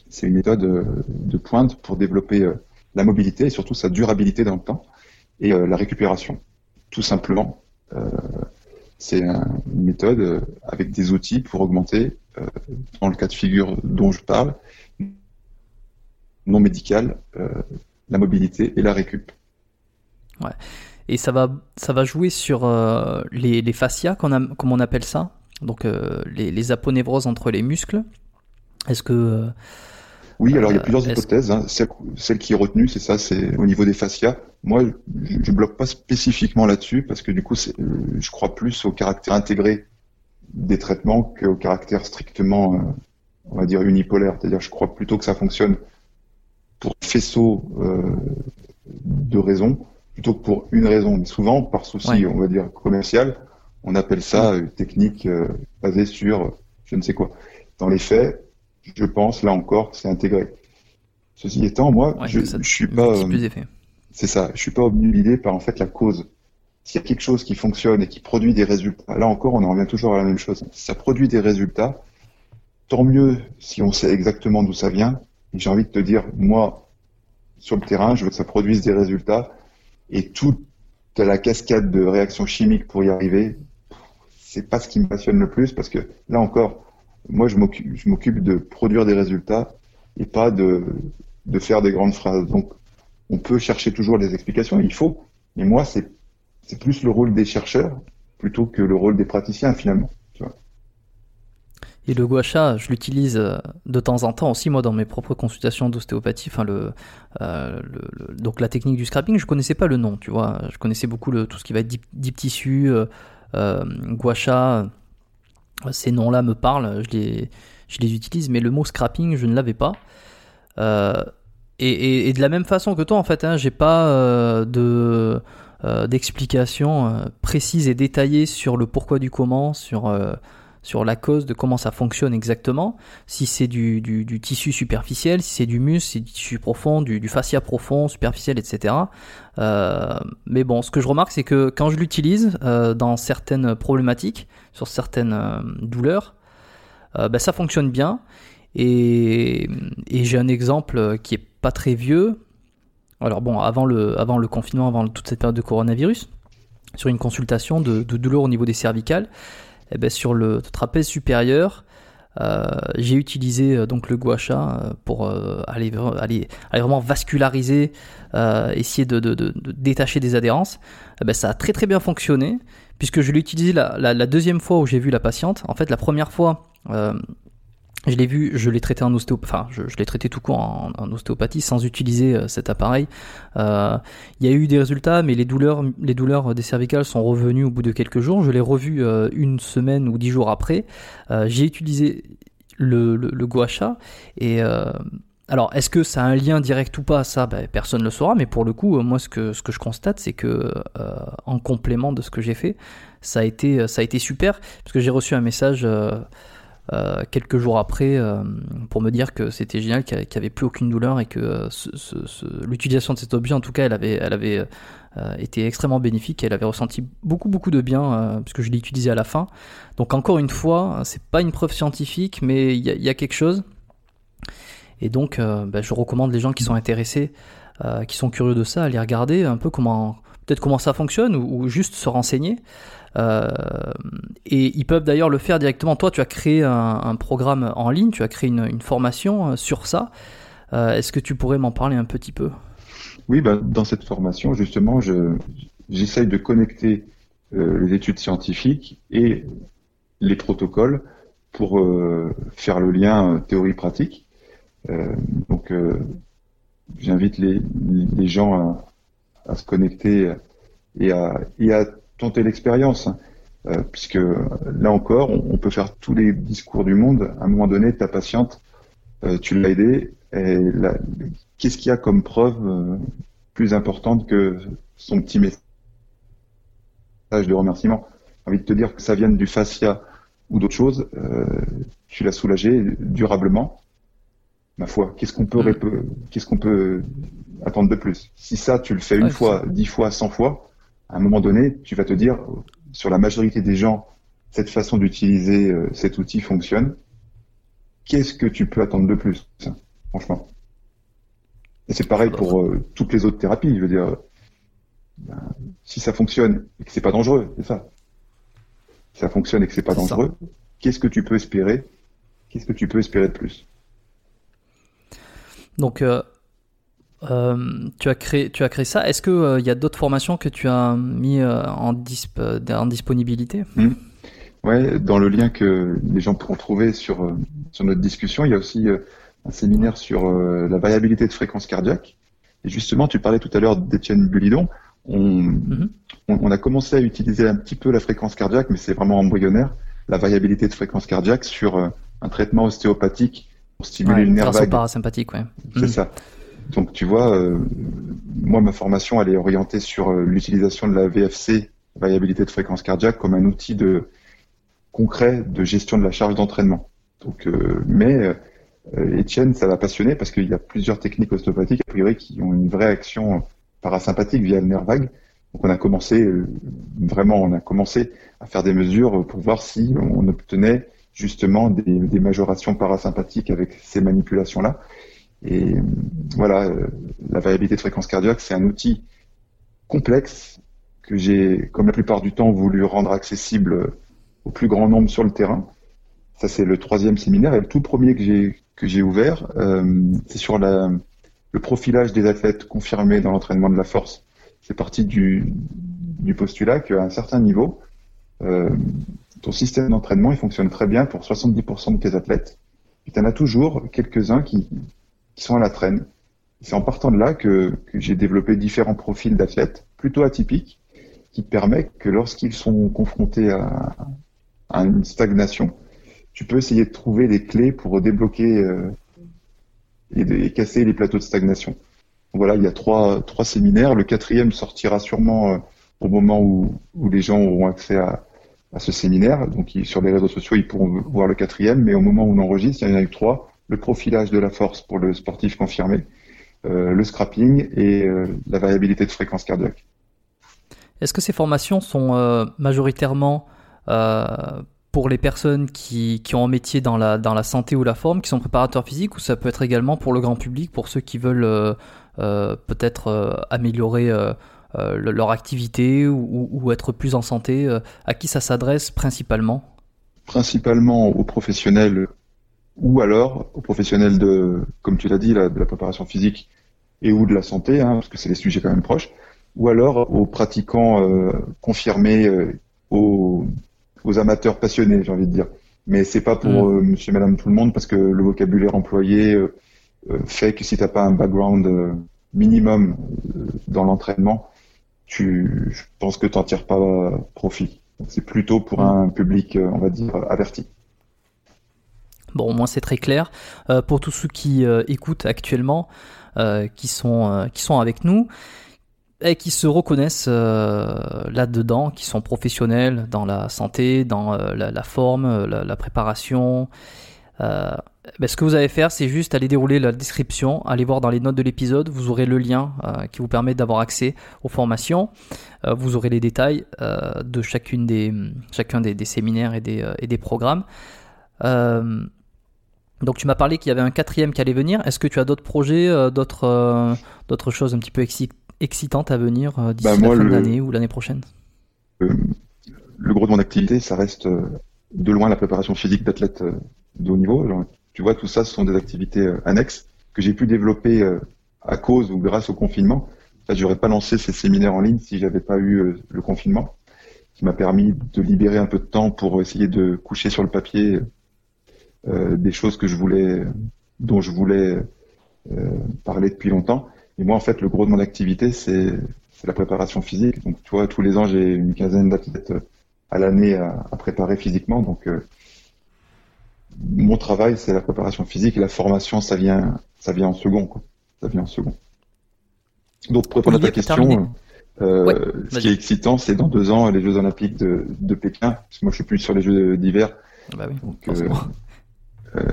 c'est une méthode euh, de pointe pour développer euh, la mobilité et surtout sa durabilité dans le temps et la récupération, tout simplement. C'est une méthode euh, avec des outils pour augmenter, euh, dans le cas de figure dont je parle, non médical, euh, la mobilité et la récup. Ouais. Et ça va, ça va jouer sur les fascias, comme on appelle ça, donc les, les aponévroses entre les muscles. Est-ce que oui, alors il y a plusieurs hypothèses. Hein. Celle, qui est retenue, c'est ça, c'est au niveau des fascias. Moi, je, ne bloque pas spécifiquement là-dessus parce que du coup, euh, je crois plus au caractère intégré des traitements qu'au caractère strictement, euh, on va dire, unipolaire. C'est-à-dire, je crois plutôt que ça fonctionne pour faisceau euh, de raisons plutôt que pour une raison. Mais souvent, par souci, on va dire, commercial, on appelle ça une technique basée sur je ne sais quoi. Dans les faits, je pense, là encore, c'est intégré. Ceci étant, moi, je, je suis pas. Euh, c'est ça, je suis pas obnubilé par en fait la cause. S'il y a quelque chose qui fonctionne et qui produit des résultats, là encore, on en revient toujours à la même chose. Si ça produit des résultats, tant mieux si on sait exactement d'où ça vient. j'ai envie de te dire, moi, sur le terrain, je veux que ça produise des résultats et tout, tu as la cascade de réactions chimiques pour y arriver. C'est pas ce qui me passionne le plus parce que là encore, moi je m'occupe de produire des résultats et pas de, de faire des grandes phrases. Donc on peut chercher toujours des explications, il faut, mais moi c'est c'est plus le rôle des chercheurs plutôt que le rôle des praticiens finalement. Et le gua sha, je l'utilise euh, de temps en temps aussi moi dans mes propres consultations d'ostéopathie. Enfin le, euh, donc la technique du scrapping, je connaissais pas le nom, tu vois. Je connaissais beaucoup le, tout ce qui va être deep, tissu, euh, euh gua sha. Ces noms-là me parlent, je les, je les utilise, mais le mot scrapping, je ne l'avais pas. Et, et, de la même façon que toi, en fait, hein, j'ai pas de d'explication précise et détaillée sur le pourquoi du comment, sur sur la cause de comment ça fonctionne exactement, si c'est du, tissu superficiel, si c'est du muscle, si c'est du tissu profond, du, fascia profond, superficiel, etc. Euh, mais bon, ce que je remarque, c'est que quand je l'utilise euh, dans certaines problématiques, sur certaines euh, douleurs, ben, ça fonctionne bien. Et, j'ai un exemple qui est pas très vieux. Alors bon, avant le, avant le confinement, avant toute cette période de coronavirus, sur une consultation de, de douleur au niveau des cervicales, eh ben, sur le trapèze supérieur, euh, j'ai utilisé euh, donc le gua sha euh, pour aller, aller, aller, vraiment vasculariser, essayer de, détacher des adhérences. Eh ben, ça a très très bien fonctionné puisque je l'ai utilisé la, deuxième fois où j'ai vu la patiente. En fait, la première fois, je l'ai vu, je l'ai traité en ostéopathie, enfin, je, l'ai traité tout court en, ostéopathie sans utiliser euh, cet appareil. Euh, il y a eu des résultats, mais les douleurs, les douleurs des cervicales sont revenues au bout de quelques jours. Je l'ai revu euh, une semaine ou dix jours après. J'ai utilisé le, le, le gua sha et alors, est-ce que ça a un lien direct ou pas? Ça, ben, personne ne le saura. Mais pour le coup, moi, ce que, ce que je constate, c'est que en complément de ce que j'ai fait, ça a été, ça a été super, parce que j'ai reçu un message euh, quelques jours après euh, pour me dire que c'était génial, qu'il n'y avait plus aucune douleur et que euh, l'utilisation de cet objet, en tout cas, elle avait, elle avait été extrêmement bénéfique. Et elle avait ressenti beaucoup, beaucoup de bien puisque je l'ai utilisé à la fin. Donc encore une fois, c'est pas une preuve scientifique, mais il y, a quelque chose. Et donc, bah, je recommande les gens qui sont intéressés, qui sont curieux de ça, à aller regarder un peu comment, peut-être comment ça fonctionne ou juste se renseigner. Euh, et ils peuvent d'ailleurs le faire directement. Toi, tu as créé un, programme en ligne, tu as créé une, formation euh, sur ça. Euh, est-ce que tu pourrais m'en parler un petit peu? Oui, bah, dans cette formation, justement, j'essaye de connecter les études scientifiques et les protocoles pour faire le lien théorie-pratique. donc, j'invite les, gens à, se connecter et à tenter l'expérience. Hein. Euh, puisque là encore, on, peut faire tous les discours du monde. À un moment donné, ta patiente, euh, tu l'as aidée. Et qu'est-ce qu'il y a comme preuve euh, plus importante que son petit message de remerciement? J'ai envie de te dire que ça vienne du fascia ou d'autre chose, tu l'as soulagé durablement. Ma foi, qu'est-ce qu'on peut, mmh. qu'est-ce qu'on peut attendre de plus? Si ça, tu le fais une fois, dix fois, cent fois, à un moment donné, tu vas te dire, sur la majorité des gens, cette façon d'utiliser euh, cet outil fonctionne. Qu'est-ce que tu peux attendre de plus, franchement? Et c'est pareil pour euh, toutes les autres thérapies. Je veux dire, ben, si ça fonctionne et que c'est pas dangereux, c'est ça. Si ça fonctionne et que c'est pas dangereux, qu'est-ce que tu peux espérer? Qu'est-ce que tu peux espérer de plus? Donc, euh, euh, tu, as créé, tu as créé ça. Est-ce qu'il il y a d'autres formations que tu as mis euh, en, disp, en disponibilité? Mmh. Ouais, dans le lien que les gens pourront trouver sur, euh, sur notre discussion, il y a aussi un séminaire sur la variabilité de fréquence cardiaque. Et justement, tu parlais tout à l'heure d'Étienne Bulidon. Mmh. On, on, a commencé à utiliser un petit peu la fréquence cardiaque, mais c'est vraiment embryonnaire, la variabilité de fréquence cardiaque sur un traitement ostéopathique pour stimuler le nerf vague. parasympathique, ouais. C'est mmh. ça. Donc tu vois, euh, moi ma formation elle est orientée sur euh, l'utilisation de la VFC, variabilité de fréquence cardiaque, comme un outil de concret de gestion de la charge d'entraînement. Donc, euh, mais Étienne, ça l'a passionné parce qu'il y a plusieurs techniques ostéopathiques a priori qui ont une vraie action parasympathique via le nerf vague. Donc on a commencé vraiment, on a commencé à faire des mesures pour voir si on obtenait justement des, des majorations parasympathiques avec ces manipulations-là. Et voilà, euh, la variabilité de fréquence cardiaque, c'est un outil complexe que j'ai, comme la plupart du temps, voulu rendre accessible au plus grand nombre sur le terrain. Ça, c'est le troisième séminaire. Et le tout premier que j'ai que j'ai ouvert, euh, c'est sur la, le profilage des athlètes confirmés dans l'entraînement de la force. C'est parti du, du postulat qu'à un certain niveau, euh, ton système d'entraînement il fonctionne très bien pour 70% de tes athlètes. Et tu en as toujours quelques-uns qui, qui sont à la traîne. C'est en partant de là que, que j'ai développé différents profils d'athlètes plutôt atypiques qui permettent que lorsqu'ils sont confrontés à, à, une stagnation, tu peux essayer de trouver des clés pour débloquer euh, et, casser les plateaux de stagnation. Voilà, il y a trois, trois séminaires. Le quatrième sortira sûrement euh, au moment où, où, les gens auront accès à, à ce séminaire. Donc sur les réseaux sociaux, ils pourront voir le quatrième, mais au moment où on enregistre, il y en a eu trois. Le profilage de la force pour le sportif confirmé, euh, le scrapping et euh, la variabilité de fréquence cardiaque. Est-ce que ces formations sont euh, majoritairement pour les personnes qui, qui, ont un métier dans la, dans la santé ou la forme, qui sont préparateurs physiques, ou ça peut être également pour le grand public, pour ceux qui veulent peut-être améliorer leur activité ou, ou, être plus en santé À qui ça s'adresse principalement? Principalement aux professionnels ou alors aux professionnels de, comme tu l'as dit, la, de la préparation physique et ou de la santé, hein, parce que c'est des sujets quand même proches, ou alors aux pratiquants euh, confirmés, euh, aux, aux, amateurs passionnés, j'ai envie de dire. Mais c'est pas pour mm. euh, monsieur, madame, tout le monde, parce que le vocabulaire employé euh, euh, fait que si t'as pas un background minimum dans l'entraînement, tu, je pense que t'en tires pas profit. C'est plutôt pour mm. un public, on va dire, averti. Bon, au moins c'est très clair. Euh, pour tous ceux qui euh, écoutent actuellement, euh, qui, sont, qui sont avec nous et qui se reconnaissent là-dedans, qui sont professionnels dans la santé, dans la, forme, la, préparation. Ben, ce que vous allez faire, c'est juste aller dérouler la description, aller voir dans les notes de l'épisode, vous aurez le lien qui vous permet d'avoir accès aux formations. vous aurez les détails de chacune des, chacun des, des séminaires et des, et des programmes. Donc tu m'as parlé qu'il y avait un quatrième qui allait venir. Est-ce que tu as d'autres projets, euh, d'autres euh, d'autres choses un petit peu excitantes à venir euh, d'ici bah, la fin de l'année ou l'année prochaine? Le gros de mon activité, ça reste de loin la préparation physique d'athlètes de haut niveau. tu vois, tout ça, ce sont des activités annexes que j'ai pu développer à cause ou grâce au confinement. Je j'aurais pas lancé ces séminaires en ligne si j'avais pas eu le confinement, qui m'a permis de libérer un peu de temps pour essayer de coucher sur le papier des choses que je voulais, dont je voulais euh, parler depuis longtemps. Et moi, en fait, le gros de mon activité, c'est la préparation physique. Donc, tu vois, tous les ans, j'ai une quinzaine d'athlètes euh, à l'année à, à, préparer physiquement. Donc, mon travail, c'est la préparation physique et la formation, ça vient, ça vient en second. Quoi. Ça vient en second. Donc, pour répondre à ta question, euh, ce qui est excitant, c'est dans deux ans les Jeux Olympiques de, de Pékin. Parce que moi, je suis plus sur les Jeux d'hiver. Bah oui, donc, euh, euh,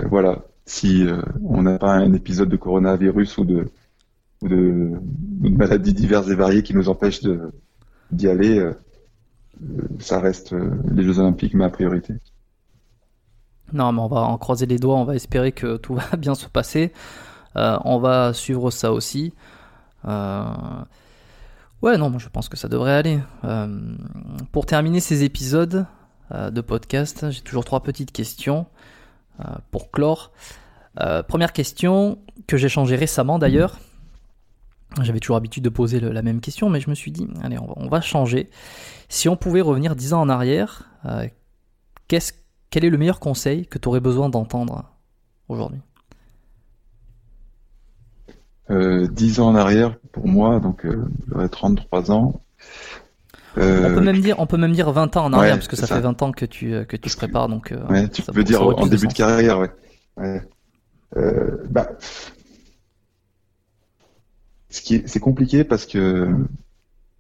voilà, si euh, on n'a pas un épisode de coronavirus ou de, maladies diverses et variées qui nous empêchent d'y aller, euh, ça reste les Jeux Olympiques ma priorité. Non, mais on va en croiser les doigts, on va espérer que tout va bien se passer. on va suivre ça aussi. Ouais, non, je pense que ça devrait aller. pour terminer ces épisodes de podcast, j'ai toujours trois petites questions. Euh, pour clore. Euh, première question que j'ai changée récemment d'ailleurs. J'avais toujours l'habitude de poser la même question, mais je me suis dit, allez, on va, changer. Si on pouvait revenir 10 ans en arrière, euh, quel est le meilleur conseil que tu aurais besoin d'entendre aujourd'hui? Euh, 10 ans en arrière, pour moi, donc j'aurais 33 ans. On peut même dire, on peut même dire 20 ans en arrière, parce que ça, fait 20 ans que tu que tu te prépares, donc. ouais, tu peux dire en début de, carrière, ouais. ouais. Euh, bah, ce qui c'est compliqué parce que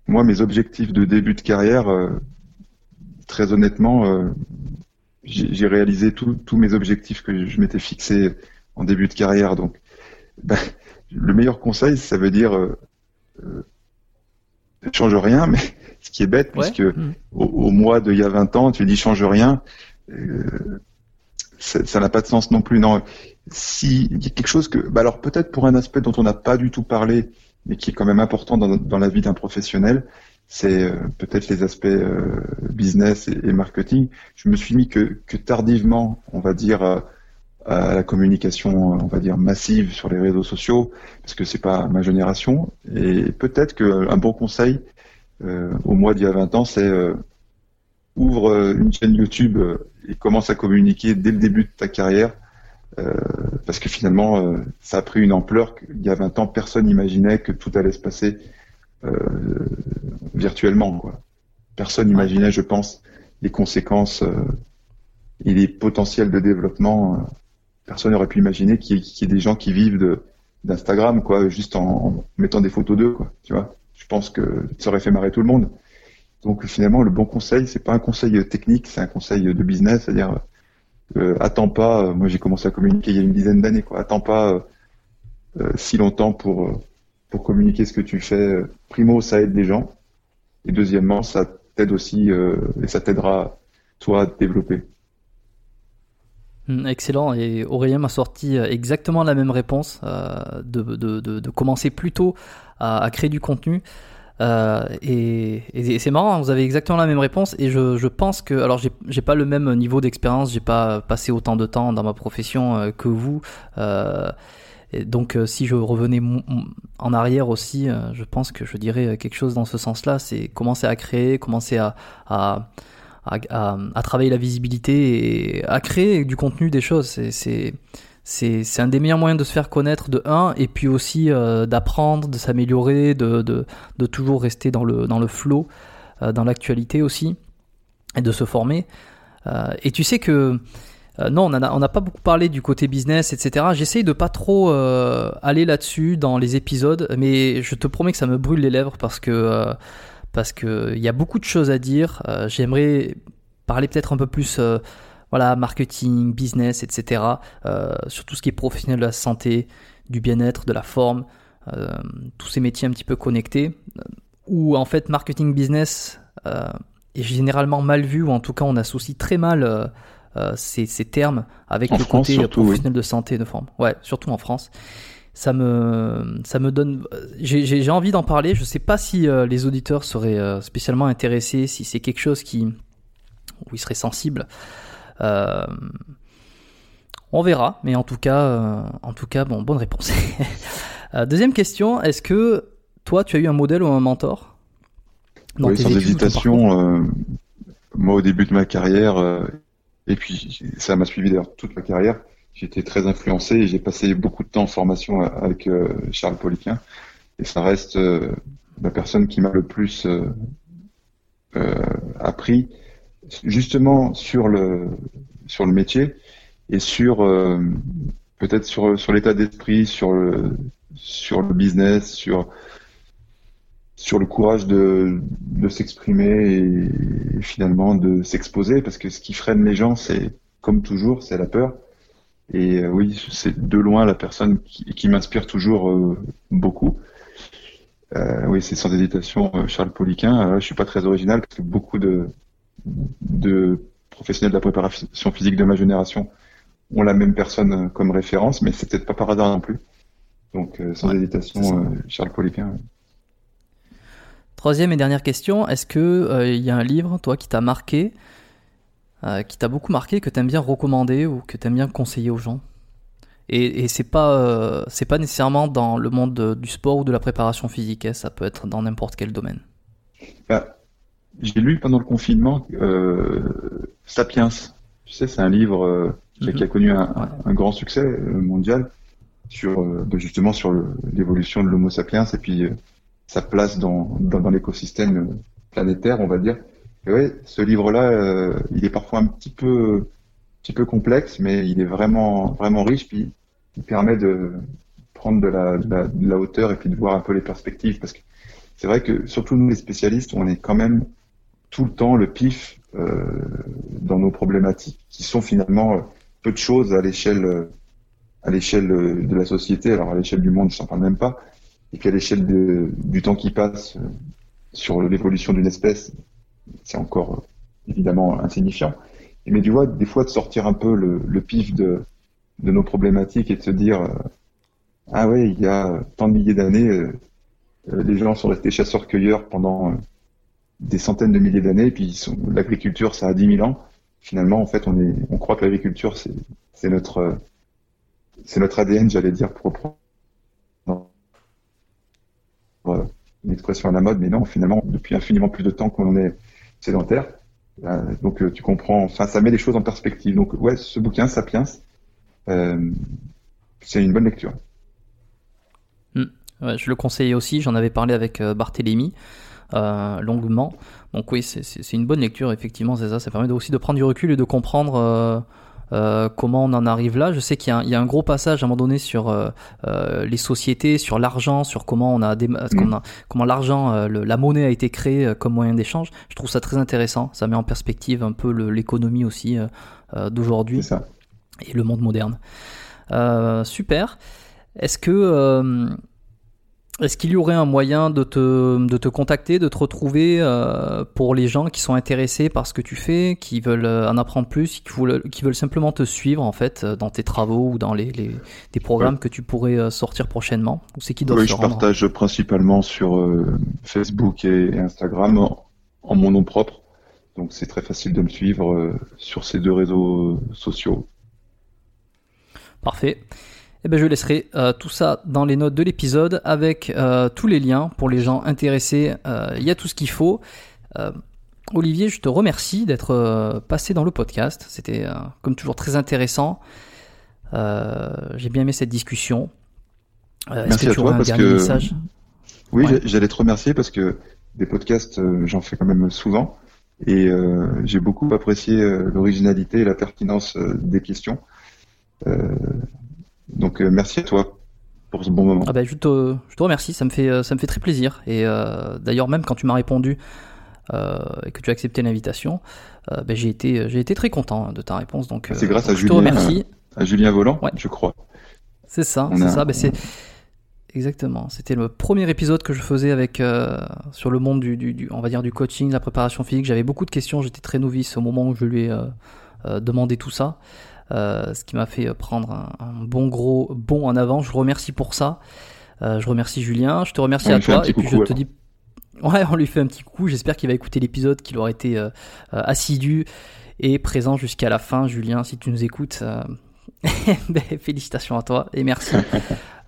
moi, mes objectifs de début de carrière, euh, très honnêtement, euh, j'ai réalisé tous mes objectifs que je m'étais fixé en début de carrière. Donc, bah, le meilleur conseil, ça veut dire euh, change rien, mais ce qui est bête, puisque hmm. au, mois de il y a 20 ans, tu dis change rien, euh, ça n'a pas de sens non plus. Non, si il y a quelque chose que, bah alors peut-être pour un aspect dont on n'a pas du tout parlé, mais qui est quand même important dans, dans la vie d'un professionnel, c'est peut-être les aspects business et, marketing. Je me suis mis que, que tardivement, on va dire, à la communication, on va dire massive sur les réseaux sociaux, parce que c'est pas ma génération. Et peut-être qu'un bon conseil au mois d'il y a 20 ans, c'est ouvre une chaîne YouTube et commence à communiquer dès le début de ta carrière euh, parce que finalement, euh, ça a pris une ampleur qu'il y a 20 ans, personne n'imaginait que tout allait se passer euh, virtuellement. Quoi. Personne n'imaginait, je pense, les conséquences et les potentiels de développement. Personne n'aurait pu imaginer qu'il y, ait des gens qui vivent d'Instagram, quoi, juste en, mettant des photos d'eux, quoi. Tu vois, je pense que ça aurait fait marrer tout le monde. Donc finalement, le bon conseil, c'est pas un conseil technique, c'est un conseil de business, c'est-à-dire euh, attends pas, euh, moi j'ai commencé à communiquer il y a une dizaine d'années, quoi. Attends pas euh, si longtemps pour, pour communiquer ce que tu fais. Primo, ça aide les gens. Et deuxièmement, ça t'aide aussi et ça t'aidera toi à te développer. Hmm, excellent. Et Aurélien m'a sorti exactement la même réponse de, de, de, commencer plus tôt à, à créer du contenu. Euh, et, c'est marrant, hein, vous avez exactement la même réponse. Et je, je pense que, alors j'ai pas le même niveau d'expérience, j'ai pas passé autant de temps dans ma profession euh, que vous. Euh, donc si je revenais en arrière aussi, je pense que je dirais quelque chose dans ce sens-là. C'est commencer à créer, commencer à à, travailler la visibilité et à créer du contenu, des choses. C'est c'est un des meilleurs moyens de se faire connaître de un et puis aussi euh, d'apprendre, de s'améliorer, de, de, de, toujours rester dans le, dans le flow, euh, dans l'actualité aussi et de se former. Euh, et tu sais que non, on n'a pas beaucoup parlé du côté business, etc. J'essaye de pas trop aller là-dessus dans les épisodes, mais je te promets que ça me brûle les lèvres parce que parce que il y a beaucoup de choses à dire. J'aimerais parler peut-être un peu plus voilà, marketing, business, etc. Euh, sur tout ce qui est professionnel de la santé, du bien-être, de la forme, euh, tous ces métiers un petit peu connectés, euh, où en fait marketing business est généralement mal vu, ou en tout cas on associe très mal ces, termes avec le côté professionnel de santé de forme. Ouais, surtout en France. Ça me, ça me donne. J'ai envie d'en parler. Je sais pas si les auditeurs seraient spécialement intéressés, si c'est quelque chose qui où ils seraient sensibles. Euh, on verra, mais en tout cas, euh, en tout cas, bon, bonne réponse. Euh, deuxième question, est-ce que toi, tu as eu un modèle ou un mentor Oui, sans hésitation. moi, au début de ma carrière, et puis ça m'a suivi d'ailleurs toute ma carrière, j'étais très influencé et j'ai passé beaucoup de temps en formation avec Charles Poliquin. Et ça reste la personne qui m'a le plus appris justement sur le sur le métier et sur euh, peut-être sur sur l'état d'esprit, sur le sur le business, sur sur le courage de, de s'exprimer et, finalement de s'exposer parce que ce qui freine les gens c'est comme toujours c'est la peur et euh, oui c'est de loin la personne qui, qui m'inspire toujours euh, beaucoup. Oui c'est sans hésitation Charles Poliquin. Je suis pas très original parce que beaucoup de de professionnels de la préparation physique de ma génération ont la même personne comme référence, mais c'est peut-être pas par hasard non plus. Donc, euh, sans hésitation, euh, Charles Poliquin. Troisième et dernière question, est-ce que euh, il y a un livre, toi, qui t'a marqué, qui t'a beaucoup marqué, que tu aimes bien recommander ou que tu aimes bien conseiller aux gens Et, et c'est pas, c'est pas nécessairement dans le monde du sport ou de la préparation physique, hein, ça peut être dans n'importe quel domaine. Bah, j'ai lu pendant le confinement euh, Sapiens. Tu sais, c'est un livre euh, qui, a mhm. connu un, grand succès euh, mondial sur bah, justement sur l'évolution de l'Homo sapiens et puis sa place dans, dans, l'écosystème planétaire, on va dire. Et ce livre-là, il est parfois un petit peu, petit peu complexe, mais il est vraiment, vraiment riche. Puis il permet de prendre de la, hauteur et puis de voir un peu les perspectives, parce que c'est vrai que surtout nous les spécialistes, on est quand même tout le temps le pif euh, dans nos problématiques, qui sont finalement euh, peu de choses à l'échelle euh, à l'échelle de la société. Alors à l'échelle du monde, je s'en parle même pas. Et puis à l'échelle du temps qui passe sur l'évolution d'une espèce, c'est encore évidemment insignifiant. Mais tu vois, des fois de sortir un peu le, pif de, nos problématiques et de se dire ah ouais, il y a tant de milliers d'années, les gens sont restés chasseurs-cueilleurs pendant des centaines de milliers d'années, et puis l'agriculture, ça a 10 000 ans. Finalement, en fait, on, est, on croit que l'agriculture, c'est notre, c'est notre ADN, j'allais dire, pour reprendre une expression à la mode, mais non, finalement, depuis infiniment plus de temps qu'on est sédentaire. Euh, donc, euh, tu comprends, enfin, ça met les choses en perspective. Donc, ouais, ce bouquin, Sapiens, euh, c'est une bonne lecture. Hmm. je le conseille aussi, j'en avais parlé avec Barthélémy. Euh, longuement. Donc oui, c'est une bonne lecture, effectivement, c'est ça. Ça permet aussi de prendre du recul et de comprendre euh, comment on en arrive là? Je sais qu'il y, a un gros passage à un moment donné sur les sociétés, sur l'argent, sur comment on a, mm. comment l'argent, la monnaie a été créée comme moyen d'échange. Je trouve ça très intéressant. Ça met en perspective un peu l'économie aussi d'aujourd'hui et le monde moderne. super. Est-ce que est-ce qu'il y aurait un moyen de te, de te contacter, de te retrouver euh, pour les gens qui sont intéressés par ce que tu fais, qui veulent euh, en apprendre plus, qui veulent, qui veulent simplement te suivre en fait euh, dans tes travaux ou dans les, les des programmes que tu pourrais sortir prochainement? Ou c'est qui doit Oui, je partage principalement sur Facebook et Instagram en, mon nom propre. Donc c'est très facile de me suivre sur ces deux réseaux sociaux. Parfait. Eh ben, je laisserai euh, tout ça dans les notes de l'épisode avec euh, tous les liens pour les gens intéressés. Euh, il y a tout ce qu'il faut. Olivier, je te remercie d'être passé dans le podcast. C'était comme toujours très intéressant. J'ai bien aimé cette discussion. Merci à toi parce que... Oui, j'allais te remercier parce que des podcasts, j'en fais quand même souvent. Et j'ai beaucoup apprécié l'originalité et la pertinence des questions. Donc euh, merci à toi pour ce bon moment. Ah bah, je, te, je te remercie, ça me fait, euh, ça me fait très plaisir. Et euh, d'ailleurs, même quand tu m'as répondu et que tu as accepté l'invitation, bah, j'ai été, j'ai été très content de ta réponse. Donc, c'est grâce à Julien, te remercie. À, Julien Volant, je crois. C'est ça, c'est ça. Bah, c'est exactement. C'était le premier épisode que je faisais avec sur le monde du, du, on va dire du coaching, la préparation physique. J'avais beaucoup de questions. J'étais très novice au moment où je lui ai demandé tout ça. Euh, ce qui m'a fait prendre un, bon gros bond en avant. Je vous remercie pour ça. Euh, je remercie Julien, je te remercie à toi, et puis je te dis Ouais, on lui fait un petit coup. J'espère qu'il va écouter l'épisode, qu'il aura été euh, assidu et présent jusqu'à la fin. Julien, si tu nous écoutes, ben, félicitations à toi et merci.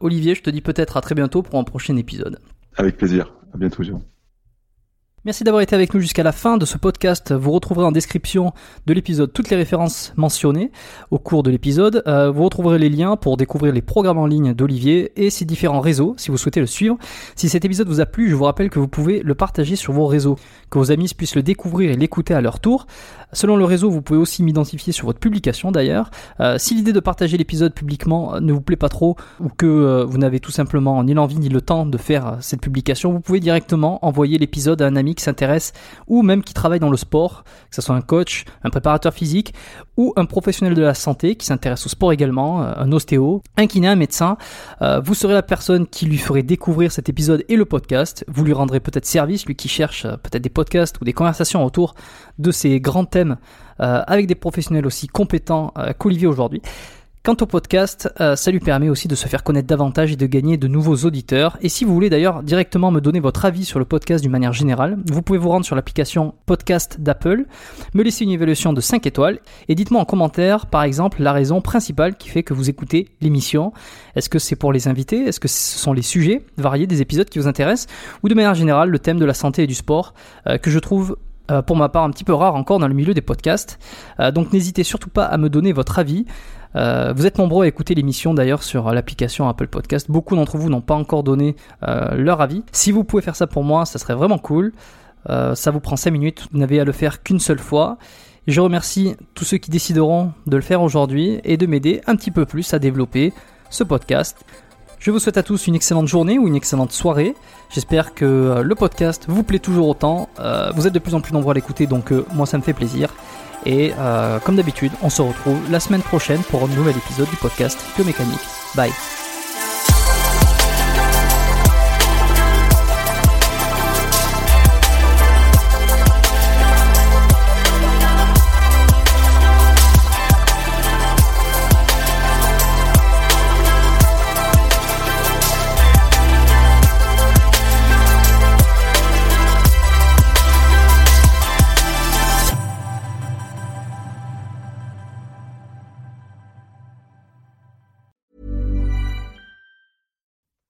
Olivier, je te dis peut-être à très bientôt pour un prochain épisode. Avec plaisir. À bientôt, Jean. Merci d'avoir été avec nous jusqu'à la fin de ce podcast. Vous retrouverez en description de l'épisode toutes les références mentionnées au cours de l'épisode. Euh, vous retrouverez les liens pour découvrir les programmes en ligne d'Olivier et ses différents réseaux si vous souhaitez le suivre. Si cet épisode vous a plu, je vous rappelle que vous pouvez le partager sur vos réseaux, que vos amis puissent le découvrir et l'écouter à leur tour. Selon le réseau, vous pouvez aussi m'identifier sur votre publication d'ailleurs. Euh, si l'idée de partager l'épisode publiquement ne vous plaît pas trop ou que euh, vous n'avez tout simplement ni l'envie ni le temps de faire cette publication, vous pouvez directement envoyer l'épisode à un ami qui s'intéresse ou même qui travaille dans le sport, que ce soit un coach, un préparateur physique ou un professionnel de la santé qui s'intéresse au sport également, euh, un ostéo, un kiné, un médecin. vous serez la personne qui lui ferait découvrir cet épisode et le podcast. Vous lui rendrez peut-être service, lui qui cherche peut-être des podcasts ou des conversations autour de ces grands thèmes euh, avec des professionnels aussi compétents euh, qu'Olivier aujourd'hui. Quant au podcast, euh, ça lui permet aussi de se faire connaître davantage et de gagner de nouveaux auditeurs. Et si vous voulez d'ailleurs directement me donner votre avis sur le podcast d'une manière générale, vous pouvez vous rendre sur l'application podcast d'Apple, me laisser une évaluation de 5 étoiles et dites-moi en commentaire par exemple la raison principale qui fait que vous écoutez l'émission. Est-ce que c'est pour les invités? Est-ce que ce sont les sujets variés des épisodes qui vous intéressent? Ou de manière générale le thème de la santé et du sport que je trouve euh, pour ma part un petit peu rare encore dans le milieu des podcasts. Euh, donc n'hésitez surtout pas à me donner votre avis. Euh, vous êtes nombreux à écouter l'émission d'ailleurs sur l'application Apple Podcast. Beaucoup d'entre vous n'ont pas encore donné leur avis. Si vous pouvez faire ça pour moi, ça serait vraiment cool. ça vous prend 5 minutes, vous n'avez à le faire qu'une seule fois. je remercie tous ceux qui décideront de le faire aujourd'hui et de m'aider un petit peu plus à développer ce podcast. Je vous souhaite à tous une excellente journée ou une excellente soirée. J'espère que euh, le podcast vous plaît toujours autant. Euh, vous êtes de plus en plus nombreux à l'écouter, donc euh, moi ça me fait plaisir. Et comme d'habitude, on se retrouve la semaine prochaine pour un nouvel épisode du podcast Biomécanique. Bye